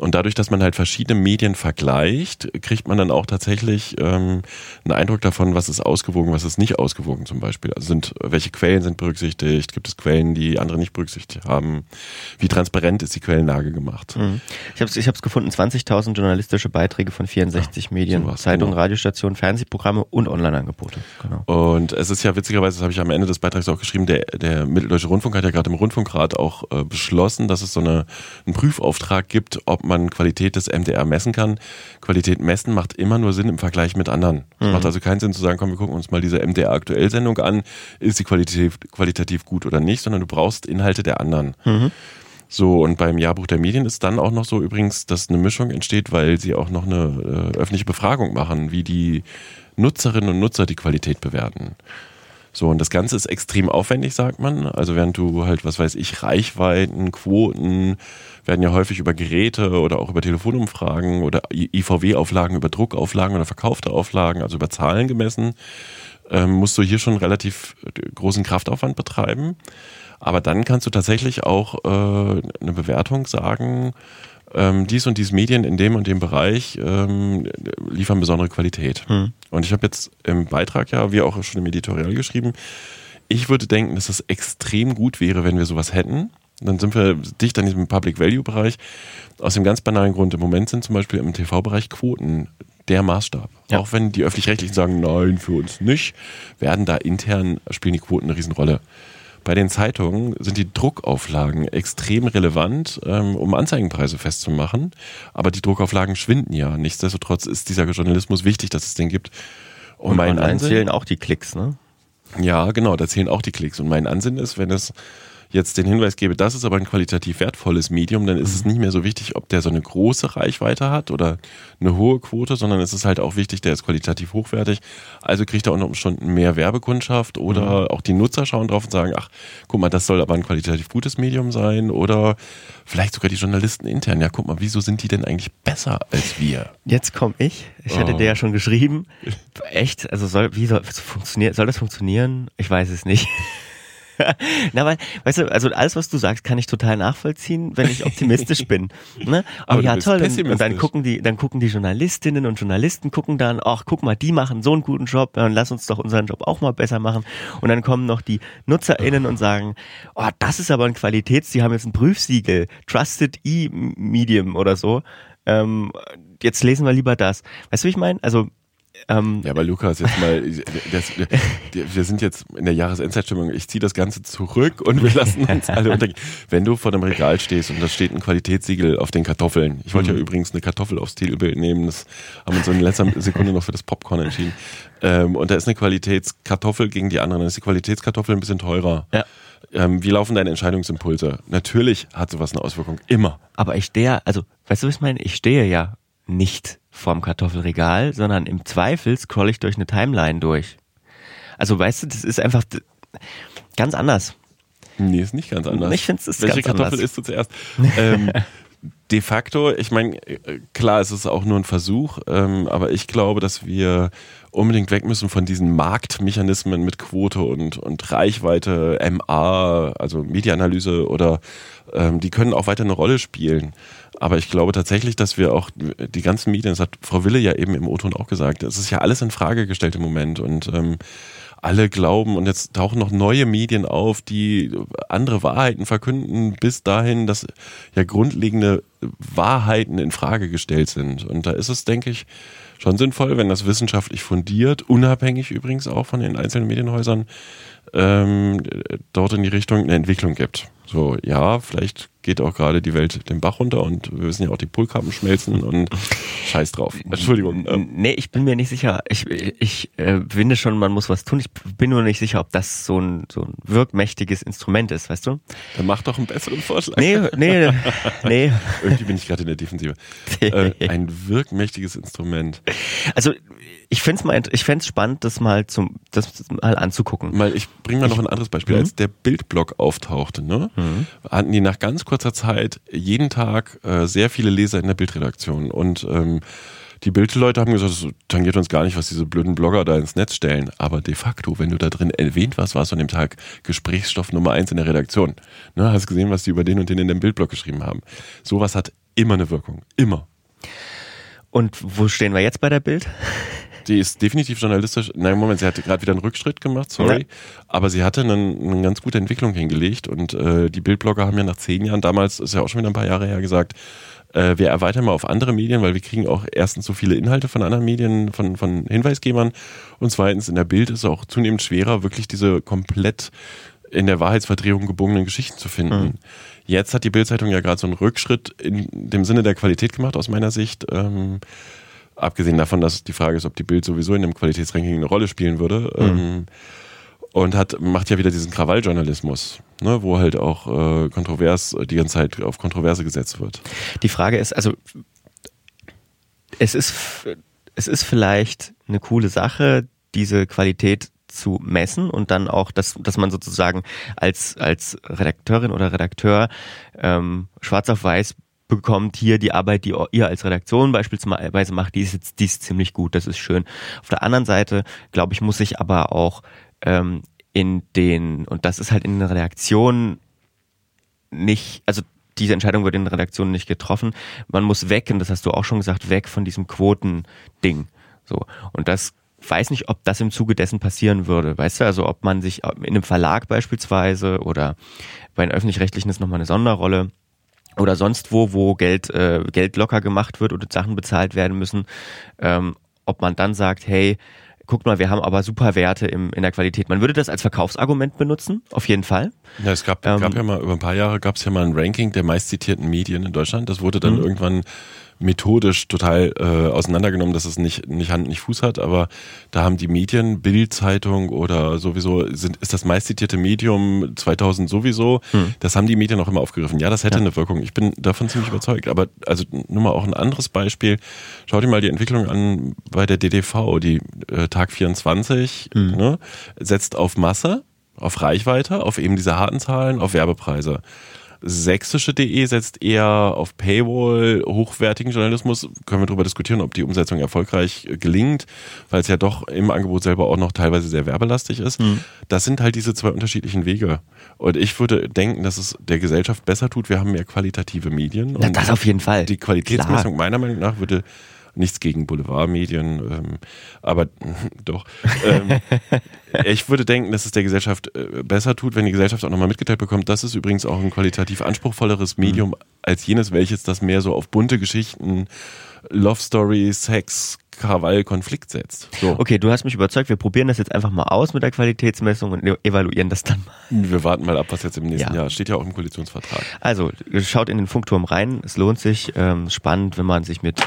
Und dadurch, dass man halt verschiedene Medien vergleicht, kriegt man dann auch tatsächlich ähm, einen Eindruck davon, was ist ausgewogen, was ist nicht ausgewogen zum Beispiel. Also sind, welche Quellen sind berücksichtigt, gibt es Quellen, die andere nicht berücksichtigt haben, wie transparent ist die Quellenlage gemacht. Ich habe es ich hab's gefunden, 20.000 journalistische Beiträge von 64 Medien, sowas, Zeitungen, genau. Radiostationen, Fernsehprogramme und Online-Angebote. Genau. Und es ist ja witzigerweise, das habe ich am Ende des Beitrags auch geschrieben, der, der Mitteldeutsche Rundfunk hat ja gerade im Rundfunkrat auch äh, beschlossen, dass es so eine, einen Prüfauftrag gibt, ob man Qualität des MDR messen kann. Qualität messen macht immer nur Sinn im Vergleich mit anderen. Es macht also keinen Sinn zu sagen, komm, wir gucken uns mal diese MDR-Aktuell-Sendung an, ist die qualitativ, qualitativ gut oder nicht, sondern du brauchst Inhalte der anderen. So, und beim Jahrbuch der Medien ist dann auch noch so übrigens, dass eine Mischung entsteht, weil sie auch noch eine äh, öffentliche Befragung machen, wie die Nutzerinnen und Nutzer die Qualität bewerten. So, und das Ganze ist extrem aufwendig, sagt man. Also während du halt, was weiß ich, Reichweiten, Quoten werden ja häufig über Geräte oder auch über Telefonumfragen oder IVW-Auflagen, über Druckauflagen oder verkaufte Auflagen, also über Zahlen gemessen, ähm, musst du hier schon relativ äh, großen Kraftaufwand betreiben. Aber dann kannst du tatsächlich auch äh, eine Bewertung sagen, ähm, dies und dies Medien in dem und dem Bereich ähm, liefern besondere Qualität. Und ich habe jetzt im Beitrag ja, wie auch schon im Editorial geschrieben, ich würde denken, dass es extrem gut wäre, wenn wir sowas hätten. Dann sind wir dicht an diesem Public Value Bereich. Aus dem ganz banalen Grund, im Moment sind zum Beispiel im TV-Bereich Quoten der Maßstab. Ja. Auch wenn die Öffentlich-Rechtlichen sagen, nein, für uns nicht, werden da intern, spielen die Quoten eine Riesenrolle. Bei den Zeitungen sind die Druckauflagen extrem relevant, ähm, um Anzeigenpreise festzumachen. Aber die Druckauflagen schwinden ja. Nichtsdestotrotz ist dieser Journalismus wichtig, dass es den gibt. Und, Und mein online Ansinn, zählen auch die Klicks, ne? ja, genau, da zählen auch die Klicks. Und mein Ansinn ist, wenn es jetzt den Hinweis gäbe, das ist aber ein qualitativ wertvolles Medium, dann ist es nicht mehr so wichtig, ob der so eine große Reichweite hat oder eine hohe Quote, sondern es ist halt auch wichtig, der ist qualitativ hochwertig. Also kriegt er unter Umständen mehr Werbekundschaft oder auch die Nutzer schauen drauf und sagen, ach, guck mal, das soll aber ein qualitativ gutes Medium sein oder vielleicht sogar die Journalisten intern. Ja, guck mal, wieso sind die denn eigentlich besser als wir? Jetzt komme ich. Ich hatte Oh. dir ja schon geschrieben. Echt? Also soll, wie soll, funktionieren, soll das funktionieren? Ich weiß es nicht. Na, weil, weißt du, also alles, was du sagst, kann ich total nachvollziehen, wenn ich optimistisch bin. Ne? Oh Aber du ja, toll. Und, und dann gucken die, dann gucken die Journalistinnen und Journalisten gucken dann, ach, guck mal, die machen so einen guten Job, dann lass uns doch unseren Job auch mal besser machen. Und dann kommen noch die NutzerInnen und sagen, oh, das ist aber ein Qualitäts, die haben jetzt ein Prüfsiegel, Trusted E-Medium oder so. Ähm, jetzt lesen wir lieber das. Weißt du, wie ich meine? Also, ähm, Ja, aber Lukas, jetzt mal, das, wir sind jetzt in der Jahresendzeitstimmung. Ich ziehe das Ganze zurück und wir lassen uns alle untergehen. Wenn du vor dem Regal stehst und da steht ein Qualitätssiegel auf den Kartoffeln. Ich wollte ja übrigens eine Kartoffel aufs Titelbild nehmen. Das haben wir uns in letzter Sekunde noch für das Popcorn entschieden. Ähm, und da ist eine Qualitätskartoffel gegen die anderen. Dann ist die Qualitätskartoffel ein bisschen teurer. Ja. Ähm, wie laufen deine Entscheidungsimpulse? Natürlich hat sowas eine Auswirkung. Immer. Aber ich stehe, also, weißt du, was ich meine? Ich stehe ja nicht vorm Kartoffelregal, sondern im Zweifel scroll ich durch eine Timeline durch. Also, weißt du, das ist einfach ganz anders. Nee, ist nicht ganz anders. Ich find's ist Welche ganz Kartoffel anders. isst du zuerst? ähm, De facto, ich meine, klar, es ist auch nur ein Versuch, ähm, aber ich glaube, dass wir unbedingt weg müssen von diesen Marktmechanismen mit Quote und, und Reichweite, MA, also Mediaanalyse oder ähm, die können auch weiter eine Rolle spielen. Aber ich glaube tatsächlich, dass wir auch die ganzen Medien, das hat Frau Wille ja eben im O-Ton auch gesagt, es ist ja alles in Frage gestellt im Moment und ähm, alle glauben und jetzt tauchen noch neue Medien auf, die andere Wahrheiten verkünden, bis dahin, dass ja grundlegende Wahrheiten in Frage gestellt sind. Und da ist es, denke ich, schon sinnvoll, wenn das wissenschaftlich fundiert, unabhängig übrigens auch von den einzelnen Medienhäusern, ähm, dort in die Richtung eine Entwicklung gibt. So, ja, vielleicht geht auch gerade die Welt den Bach runter und wir wissen ja auch, die Polkappen schmelzen und scheiß drauf. Entschuldigung. Nee, ich bin mir nicht sicher. Ich, ich äh, finde schon, man muss was tun. Ich bin nur nicht sicher, ob das so ein, so ein wirkmächtiges Instrument ist, weißt du? Dann mach doch einen besseren Vorschlag. Nee, nee, nee. Irgendwie bin ich gerade in der Defensive. äh, ein wirkmächtiges Instrument. Also ich fände es mal, ich fände spannend, das mal zum, das mal anzugucken. Mal, ich bringe mal noch ein anderes Beispiel. Mhm. Als der Bildblock auftauchte, ne, mhm. hatten die nach ganz kurzer Zeit jeden Tag äh, sehr viele Leser in der Bildredaktion und ähm, die Bildleute haben gesagt, das tangiert uns gar nicht, was diese blöden Blogger da ins Netz stellen. Aber de facto, wenn du da drin erwähnt warst, warst du an dem Tag Gesprächsstoff Nummer eins in der Redaktion. Ne, hast gesehen, was die über den und den in dem Bildblog geschrieben haben. Sowas hat immer eine Wirkung. Immer. Und wo stehen wir jetzt bei der Bild? Die ist definitiv journalistisch. Nein, Moment, sie hatte gerade wieder einen Rückschritt gemacht, sorry. Ja. Aber sie hatte eine, eine, ganz gute Entwicklung hingelegt und äh, die Bildblogger haben ja nach zehn Jahren, damals ist ja auch schon wieder ein paar Jahre her, gesagt, äh, wir erweitern mal auf andere Medien, weil wir kriegen auch erstens so viele Inhalte von anderen Medien, von, von Hinweisgebern und zweitens in der Bild ist es auch zunehmend schwerer, wirklich diese komplett in der Wahrheitsverdrehung gebungenen Geschichten zu finden. Mhm. Jetzt hat die Bildzeitung ja gerade so einen Rückschritt in dem Sinne der Qualität gemacht, aus meiner Sicht. Ähm, abgesehen davon, dass die Frage ist, ob die Bild sowieso in dem Qualitätsranking eine Rolle spielen würde. Mhm. Ähm, und hat, macht ja wieder diesen Krawalljournalismus, ne, wo halt auch äh, kontrovers die ganze Zeit auf Kontroverse gesetzt wird. Die Frage ist, also es ist, es ist vielleicht eine coole Sache, diese Qualität zu messen und dann auch, dass, dass man sozusagen als, als Redakteurin oder Redakteur ähm, schwarz auf weiß bekommt hier die Arbeit, die ihr als Redaktion beispielsweise macht, die ist jetzt die ist ziemlich gut, das ist schön. Auf der anderen Seite, glaube ich, muss ich aber auch ähm, in den, und das ist halt in den Redaktionen nicht, also diese Entscheidung wird in den Redaktionen nicht getroffen. Man muss weg, und das hast du auch schon gesagt, weg von diesem Quotending. So. Und das weiß nicht, ob das im Zuge dessen passieren würde. Weißt du, also ob man sich in einem Verlag beispielsweise oder bei den öffentlich-rechtlichen ist nochmal eine Sonderrolle, oder sonst wo, wo Geld, äh, Geld locker gemacht wird oder Sachen bezahlt werden müssen, ähm, ob man dann sagt, hey, guckt mal, wir haben aber super Werte im, in der Qualität. Man würde das als Verkaufsargument benutzen, auf jeden Fall. Ja, es gab, ähm, gab ja mal, über ein paar Jahre gab es ja mal ein Ranking der meistzitierten Medien in Deutschland. Das wurde dann mhm. irgendwann methodisch total äh, auseinandergenommen, dass es nicht, nicht Hand, nicht Fuß hat, aber da haben die Medien, Bildzeitung oder sowieso, sind, ist das meistzitierte Medium 2000 sowieso, hm. das haben die Medien auch immer aufgegriffen. Ja, das hätte ja. eine Wirkung. Ich bin davon ziemlich überzeugt. Aber also nur mal auch ein anderes Beispiel. Schau dir mal die Entwicklung an bei der DDV, die äh, Tag 24 hm. ne, setzt auf Masse, auf Reichweite, auf eben diese harten Zahlen, auf Werbepreise sächsische.de setzt eher auf Paywall, hochwertigen Journalismus. Können wir darüber diskutieren, ob die Umsetzung erfolgreich gelingt, weil es ja doch im Angebot selber auch noch teilweise sehr werbelastig ist. Mhm. Das sind halt diese zwei unterschiedlichen Wege. Und ich würde denken, dass es der Gesellschaft besser tut. Wir haben mehr qualitative Medien. Ja, das auf jeden Fall. Die Qualitätsmessung Klar. meiner Meinung nach würde Nichts gegen Boulevardmedien, ähm, aber doch. Ähm, ich würde denken, dass es der Gesellschaft äh, besser tut, wenn die Gesellschaft auch nochmal mitgeteilt bekommt. Das ist übrigens auch ein qualitativ anspruchsvolleres Medium mhm. als jenes, welches das mehr so auf bunte Geschichten, Love Story, Sex, Krawall, Konflikt setzt. So. Okay, du hast mich überzeugt. Wir probieren das jetzt einfach mal aus mit der Qualitätsmessung und evaluieren das dann mal. Wir warten mal ab, was jetzt im nächsten ja. Jahr steht ja auch im Koalitionsvertrag. Also schaut in den Funkturm rein. Es lohnt sich. Ähm, spannend, wenn man sich mit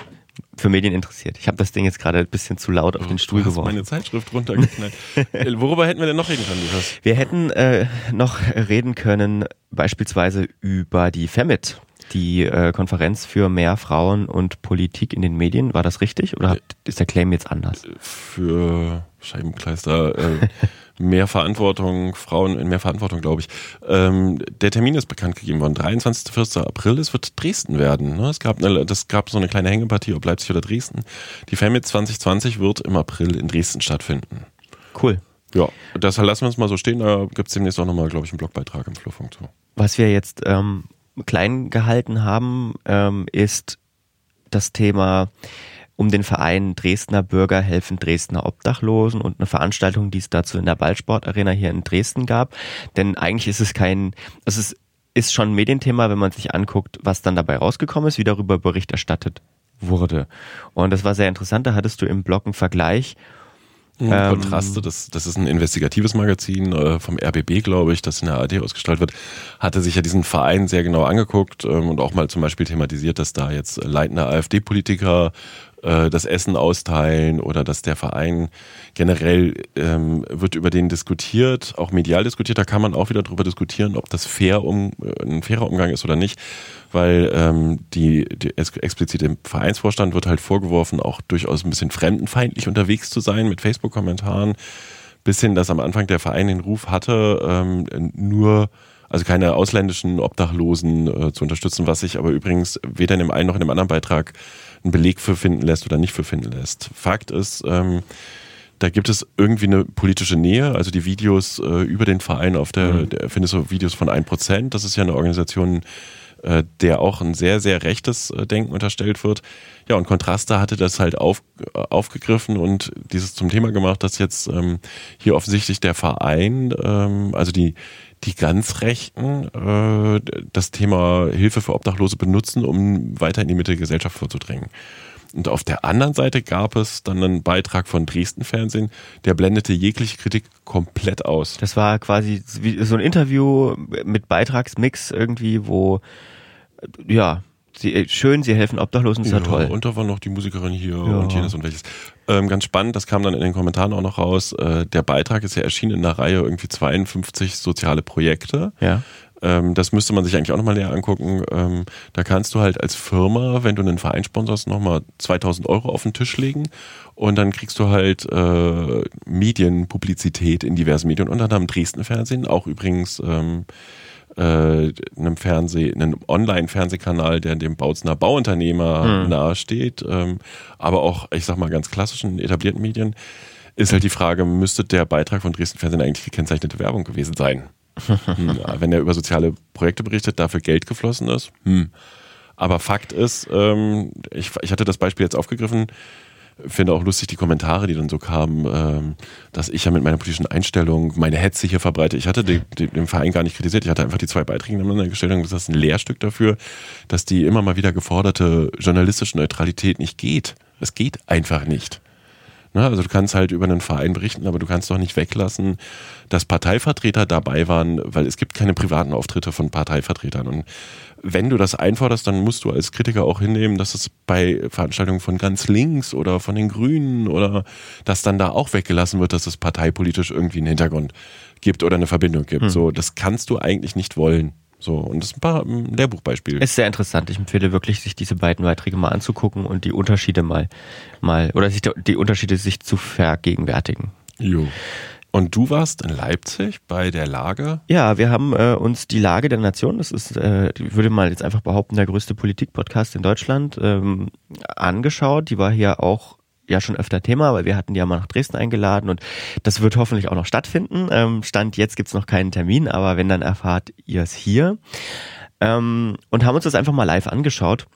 für Medien interessiert. Ich habe das Ding jetzt gerade ein bisschen zu laut auf den Stuhl du hast geworfen. meine Zeitschrift runtergeknallt. Äh, worüber hätten wir denn noch reden können, Lukas? Wir hätten äh, noch reden können beispielsweise über die FEMIT, die äh, Konferenz für mehr Frauen und Politik in den Medien. War das richtig oder ist der Claim jetzt anders? Für Scheibenkleister. Äh, mehr Verantwortung, Frauen in mehr Verantwortung, glaube ich. Ähm, der Termin ist bekannt gegeben worden. 23. 1. April, es wird Dresden werden. Ne? Es gab eine, das gab so eine kleine Hängepartie, ob Leipzig oder Dresden. Die FAMIT 2020 wird im April in Dresden stattfinden. Cool. Ja, das lassen wir uns mal so stehen. Da gibt es demnächst auch nochmal, glaube ich, einen Blogbeitrag im Flurfunk zu. Was wir jetzt ähm, klein gehalten haben, ähm, ist das Thema um den Verein Dresdner Bürger helfen Dresdner Obdachlosen und eine Veranstaltung, die es dazu in der Ballsportarena hier in Dresden gab. Denn eigentlich ist es kein, es ist, ist schon ein Medienthema, wenn man sich anguckt, was dann dabei rausgekommen ist, wie darüber Bericht erstattet wurde. Und das war sehr interessant. Da hattest du im Blog einen Vergleich ähm, Kontraste, das, das ist ein investigatives Magazin äh, vom RBB, glaube ich, das in der ARD ausgestrahlt wird, hatte sich ja diesen Verein sehr genau angeguckt ähm, und auch mal zum Beispiel thematisiert, dass da jetzt leitende AfD-Politiker äh, das Essen austeilen oder dass der Verein generell ähm, wird über den diskutiert, auch medial diskutiert. Da kann man auch wieder darüber diskutieren, ob das fair um, äh, ein fairer Umgang ist oder nicht, weil ähm, die, die explizit dem Vereinsvorstand wird halt vorgeworfen, auch durchaus ein bisschen fremdenfeindlich unterwegs zu sein mit Facebook-Kommentaren, bis hin, dass am Anfang der Verein den Ruf hatte, ähm, nur also keine ausländischen Obdachlosen äh, zu unterstützen, was sich aber übrigens weder in dem einen noch in dem anderen Beitrag einen Beleg für finden lässt oder nicht für finden lässt. Fakt ist, ähm, da gibt es irgendwie eine politische Nähe. Also die Videos äh, über den Verein auf der, mhm. der findest du Videos von 1%. Das ist ja eine Organisation, äh, der auch ein sehr, sehr rechtes äh, Denken unterstellt wird. Ja, und Kontraste hatte das halt auf, äh, aufgegriffen und dieses zum Thema gemacht, dass jetzt ähm, hier offensichtlich der Verein, ähm, also die, die ganz Rechten äh, das Thema Hilfe für Obdachlose benutzen, um weiter in die Mitte der Gesellschaft vorzudrängen. Und auf der anderen Seite gab es dann einen Beitrag von Dresden Fernsehen, der blendete jegliche Kritik komplett aus. Das war quasi so ein Interview mit Beitragsmix irgendwie, wo ja Sie, äh, schön, sie helfen Obdachlosen, ist ja, ja toll. Und da war noch die Musikerin hier ja. und jenes und welches. Ähm, ganz spannend, das kam dann in den Kommentaren auch noch raus. Äh, der Beitrag ist ja erschienen in der Reihe irgendwie 52 soziale Projekte. Ja. Ähm, das müsste man sich eigentlich auch nochmal näher angucken. Ähm, da kannst du halt als Firma, wenn du einen Verein sponsorst, nochmal 2000 Euro auf den Tisch legen und dann kriegst du halt äh, Medienpublizität in diversen Medien, unter anderem Dresden Fernsehen, auch übrigens ähm, äh, einem Fernseh, einem Online-Fernsehkanal, der dem Bautzner Bauunternehmer mhm. nahesteht, ähm, aber auch, ich sag mal, ganz klassischen etablierten Medien, ist halt die Frage, müsste der Beitrag von Dresden Fernsehen eigentlich gekennzeichnete Werbung gewesen sein? hm, wenn er über soziale Projekte berichtet, dafür Geld geflossen ist. Hm. Aber Fakt ist, ähm, ich, ich hatte das Beispiel jetzt aufgegriffen, finde auch lustig die Kommentare, die dann so kamen, ähm, dass ich ja mit meiner politischen Einstellung meine Hetze hier verbreite. Ich hatte den, den Verein gar nicht kritisiert. Ich hatte einfach die zwei Beiträge nebeneinander gestellt und das ist ein Lehrstück dafür, dass die immer mal wieder geforderte journalistische Neutralität nicht geht. Es geht einfach nicht. Ne? Also du kannst halt über einen Verein berichten, aber du kannst doch nicht weglassen, dass Parteivertreter dabei waren, weil es gibt keine privaten Auftritte von Parteivertretern. Und wenn du das einforderst, dann musst du als Kritiker auch hinnehmen, dass es bei Veranstaltungen von ganz links oder von den Grünen oder dass dann da auch weggelassen wird, dass es parteipolitisch irgendwie einen Hintergrund gibt oder eine Verbindung gibt. Hm. So, das kannst du eigentlich nicht wollen. So, und das ist ein paar ein Lehrbuchbeispiele. Ist sehr interessant. Ich empfehle wirklich, sich diese beiden Beiträge mal anzugucken und die Unterschiede mal, mal, oder sich die Unterschiede sich zu vergegenwärtigen. Jo. Und du warst in Leipzig bei der Lage? Ja, wir haben äh, uns die Lage der Nation, das ist, äh, ich würde mal jetzt einfach behaupten, der größte Politik-Podcast in Deutschland, ähm, angeschaut. Die war hier auch ja schon öfter Thema, weil wir hatten die ja mal nach Dresden eingeladen und das wird hoffentlich auch noch stattfinden. Ähm, Stand jetzt gibt's noch keinen Termin, aber wenn, dann erfahrt ihr es hier. Ähm, und haben uns das einfach mal live angeschaut.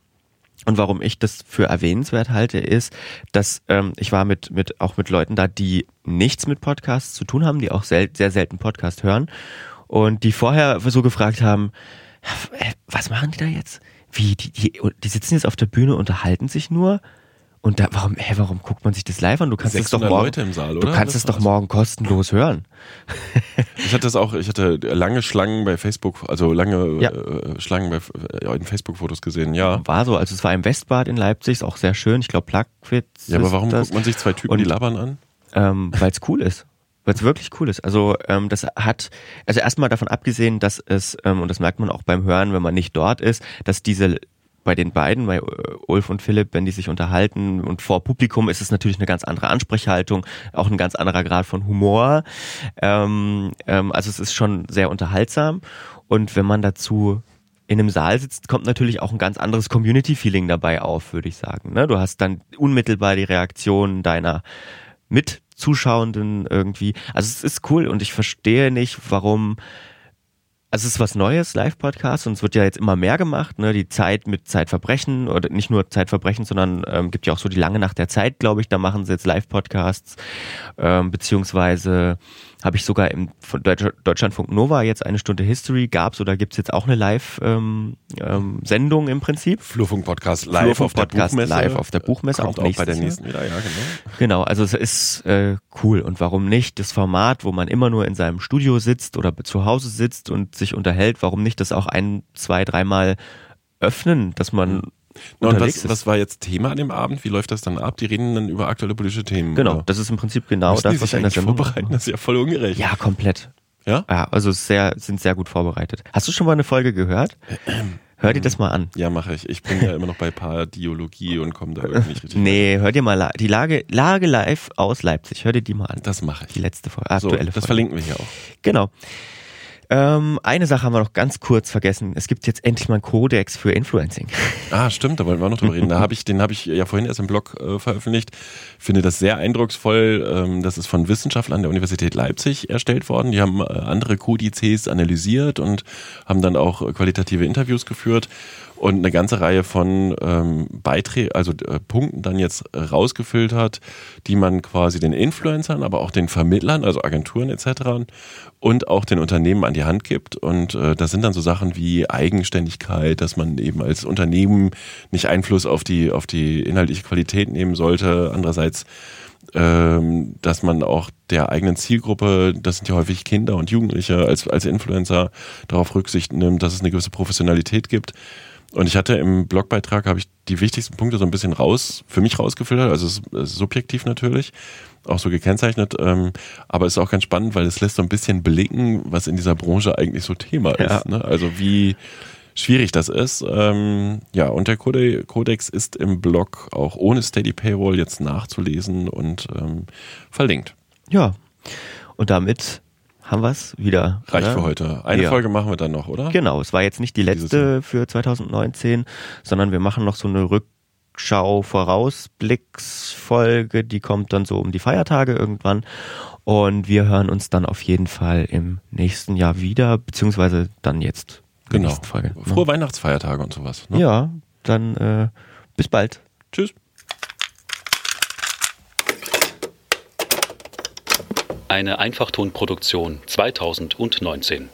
Und warum ich das für erwähnenswert halte, ist, dass ähm, ich war mit, mit auch mit Leuten da, die nichts mit Podcasts zu tun haben, die auch sel sehr selten Podcast hören und die vorher so gefragt haben, was machen die da jetzt? Wie, die, die, die sitzen jetzt auf der Bühne, unterhalten sich nur und da, warum, hä, warum guckt man sich das live an? Du kannst es doch morgen, Saal? Du kannst es doch morgen kostenlos hören. ich hatte das auch, ich hatte lange Schlangen bei Facebook, also lange ja. äh, Schlangen bei äh, in Facebook-Fotos gesehen, ja. War so, also es war im Westbad in Leipzig, ist auch sehr schön. Ich glaube, Plagwitz. Ja, aber warum das. guckt man sich zwei Typen, Und, die labern an? Ähm, Weil es cool ist weil es wirklich cool ist. Also ähm, das hat, also erstmal davon abgesehen, dass es, ähm, und das merkt man auch beim Hören, wenn man nicht dort ist, dass diese bei den beiden, bei äh, Ulf und Philipp, wenn die sich unterhalten und vor Publikum ist es natürlich eine ganz andere Ansprechhaltung, auch ein ganz anderer Grad von Humor. Ähm, ähm, also es ist schon sehr unterhaltsam und wenn man dazu in einem Saal sitzt, kommt natürlich auch ein ganz anderes Community-Feeling dabei auf, würde ich sagen. Ne? Du hast dann unmittelbar die Reaktion deiner Mitzuschauenden irgendwie. Also es ist cool und ich verstehe nicht, warum also es ist was Neues, Live-Podcast, und es wird ja jetzt immer mehr gemacht, ne? Die Zeit mit Zeitverbrechen oder nicht nur Zeitverbrechen, sondern ähm, gibt ja auch so die lange Nacht der Zeit, glaube ich, da machen sie jetzt Live-Podcasts, ähm, beziehungsweise habe ich sogar im von Deutschlandfunk Nova jetzt eine Stunde History gab's oder gibt's jetzt auch eine Live-Sendung ähm, ähm, im Prinzip? Flurfunk-Podcast live Flurfunk auf der Podcast Buchmesse. live auf der Buchmesse, Kommt auch auch bei der nächsten wieder, ja genau. Genau, also es ist äh, cool. Und warum nicht das Format, wo man immer nur in seinem Studio sitzt oder zu Hause sitzt und sich unterhält, warum nicht das auch ein, zwei, dreimal öffnen, dass man Na, und was, was war jetzt Thema an dem Abend? Wie läuft das dann ab? Die reden dann über aktuelle politische Themen. Genau, oder? das ist im Prinzip genau Müssen das, die was sich in der eigentlich Sendung vorbereiten? Das ist ja voll ungerecht. Ja, komplett. Ja? Ja, also sehr, sind sehr gut vorbereitet. Hast du schon mal eine Folge gehört? Hör dir das mal an. Ja, mache ich. Ich bin ja immer noch bei Pardiologie und komme da irgendwie nicht richtig. Nee, hör dir mal die Lage, Lage live aus Leipzig. Hör dir die mal an. Das mache ich. Die letzte Folge, So, aktuelle das Folge. verlinken wir hier auch. Genau. Ähm, eine Sache haben wir noch ganz kurz vergessen. Es gibt jetzt endlich mal einen Kodex für Influencing. Ah, stimmt, da wollten wir auch noch drüber reden. Da hab ich, den habe ich ja vorhin erst im Blog äh, veröffentlicht. Finde das sehr eindrucksvoll. Ähm, das ist von Wissenschaftlern der Universität Leipzig erstellt worden. Die haben äh, andere Kodizes analysiert und haben dann auch äh, qualitative Interviews geführt und eine ganze Reihe von ähm, Beiträgen, also äh, Punkten dann jetzt rausgefiltert, die man quasi den Influencern, aber auch den Vermittlern, also Agenturen etc. und auch den Unternehmen an die Hand gibt. Und äh, das sind dann so Sachen wie Eigenständigkeit, dass man eben als Unternehmen nicht Einfluss auf die auf die inhaltliche Qualität nehmen sollte. Andererseits ähm, dass man auch der eigenen Zielgruppe, das sind ja häufig Kinder und Jugendliche, als, als Influencer darauf Rücksicht nimmt, dass es eine gewisse Professionalität gibt. Und ich hatte im Blogbeitrag, habe ich die wichtigsten Punkte so ein bisschen raus, für mich rausgefiltert, also subjektiv natürlich, auch so gekennzeichnet, ähm, aber es ist auch ganz spannend, weil es lässt so ein bisschen blicken, was in dieser Branche eigentlich so Thema Ja. ist. Ne? Also wie schwierig das ist. Ähm, ja, und der Code Codex ist im Blog auch ohne Steady Paywall jetzt nachzulesen und ähm, verlinkt. Ja. Und damit haben wir es wieder. Reicht oder? für heute. Eine Ja. Folge machen wir dann noch, oder? Genau, es war jetzt nicht die letzte für 2019, sondern wir machen noch so eine Rückschau, Vorausblicksfolge, die kommt dann so um die Feiertage irgendwann. Und wir hören uns dann auf jeden Fall im nächsten Jahr wieder, beziehungsweise dann jetzt Genau. Folge. ne? Frohe Weihnachtsfeiertage und sowas. Ne? Ja, dann äh, bis bald. Tschüss. Eine Einfachtonproduktion 2019.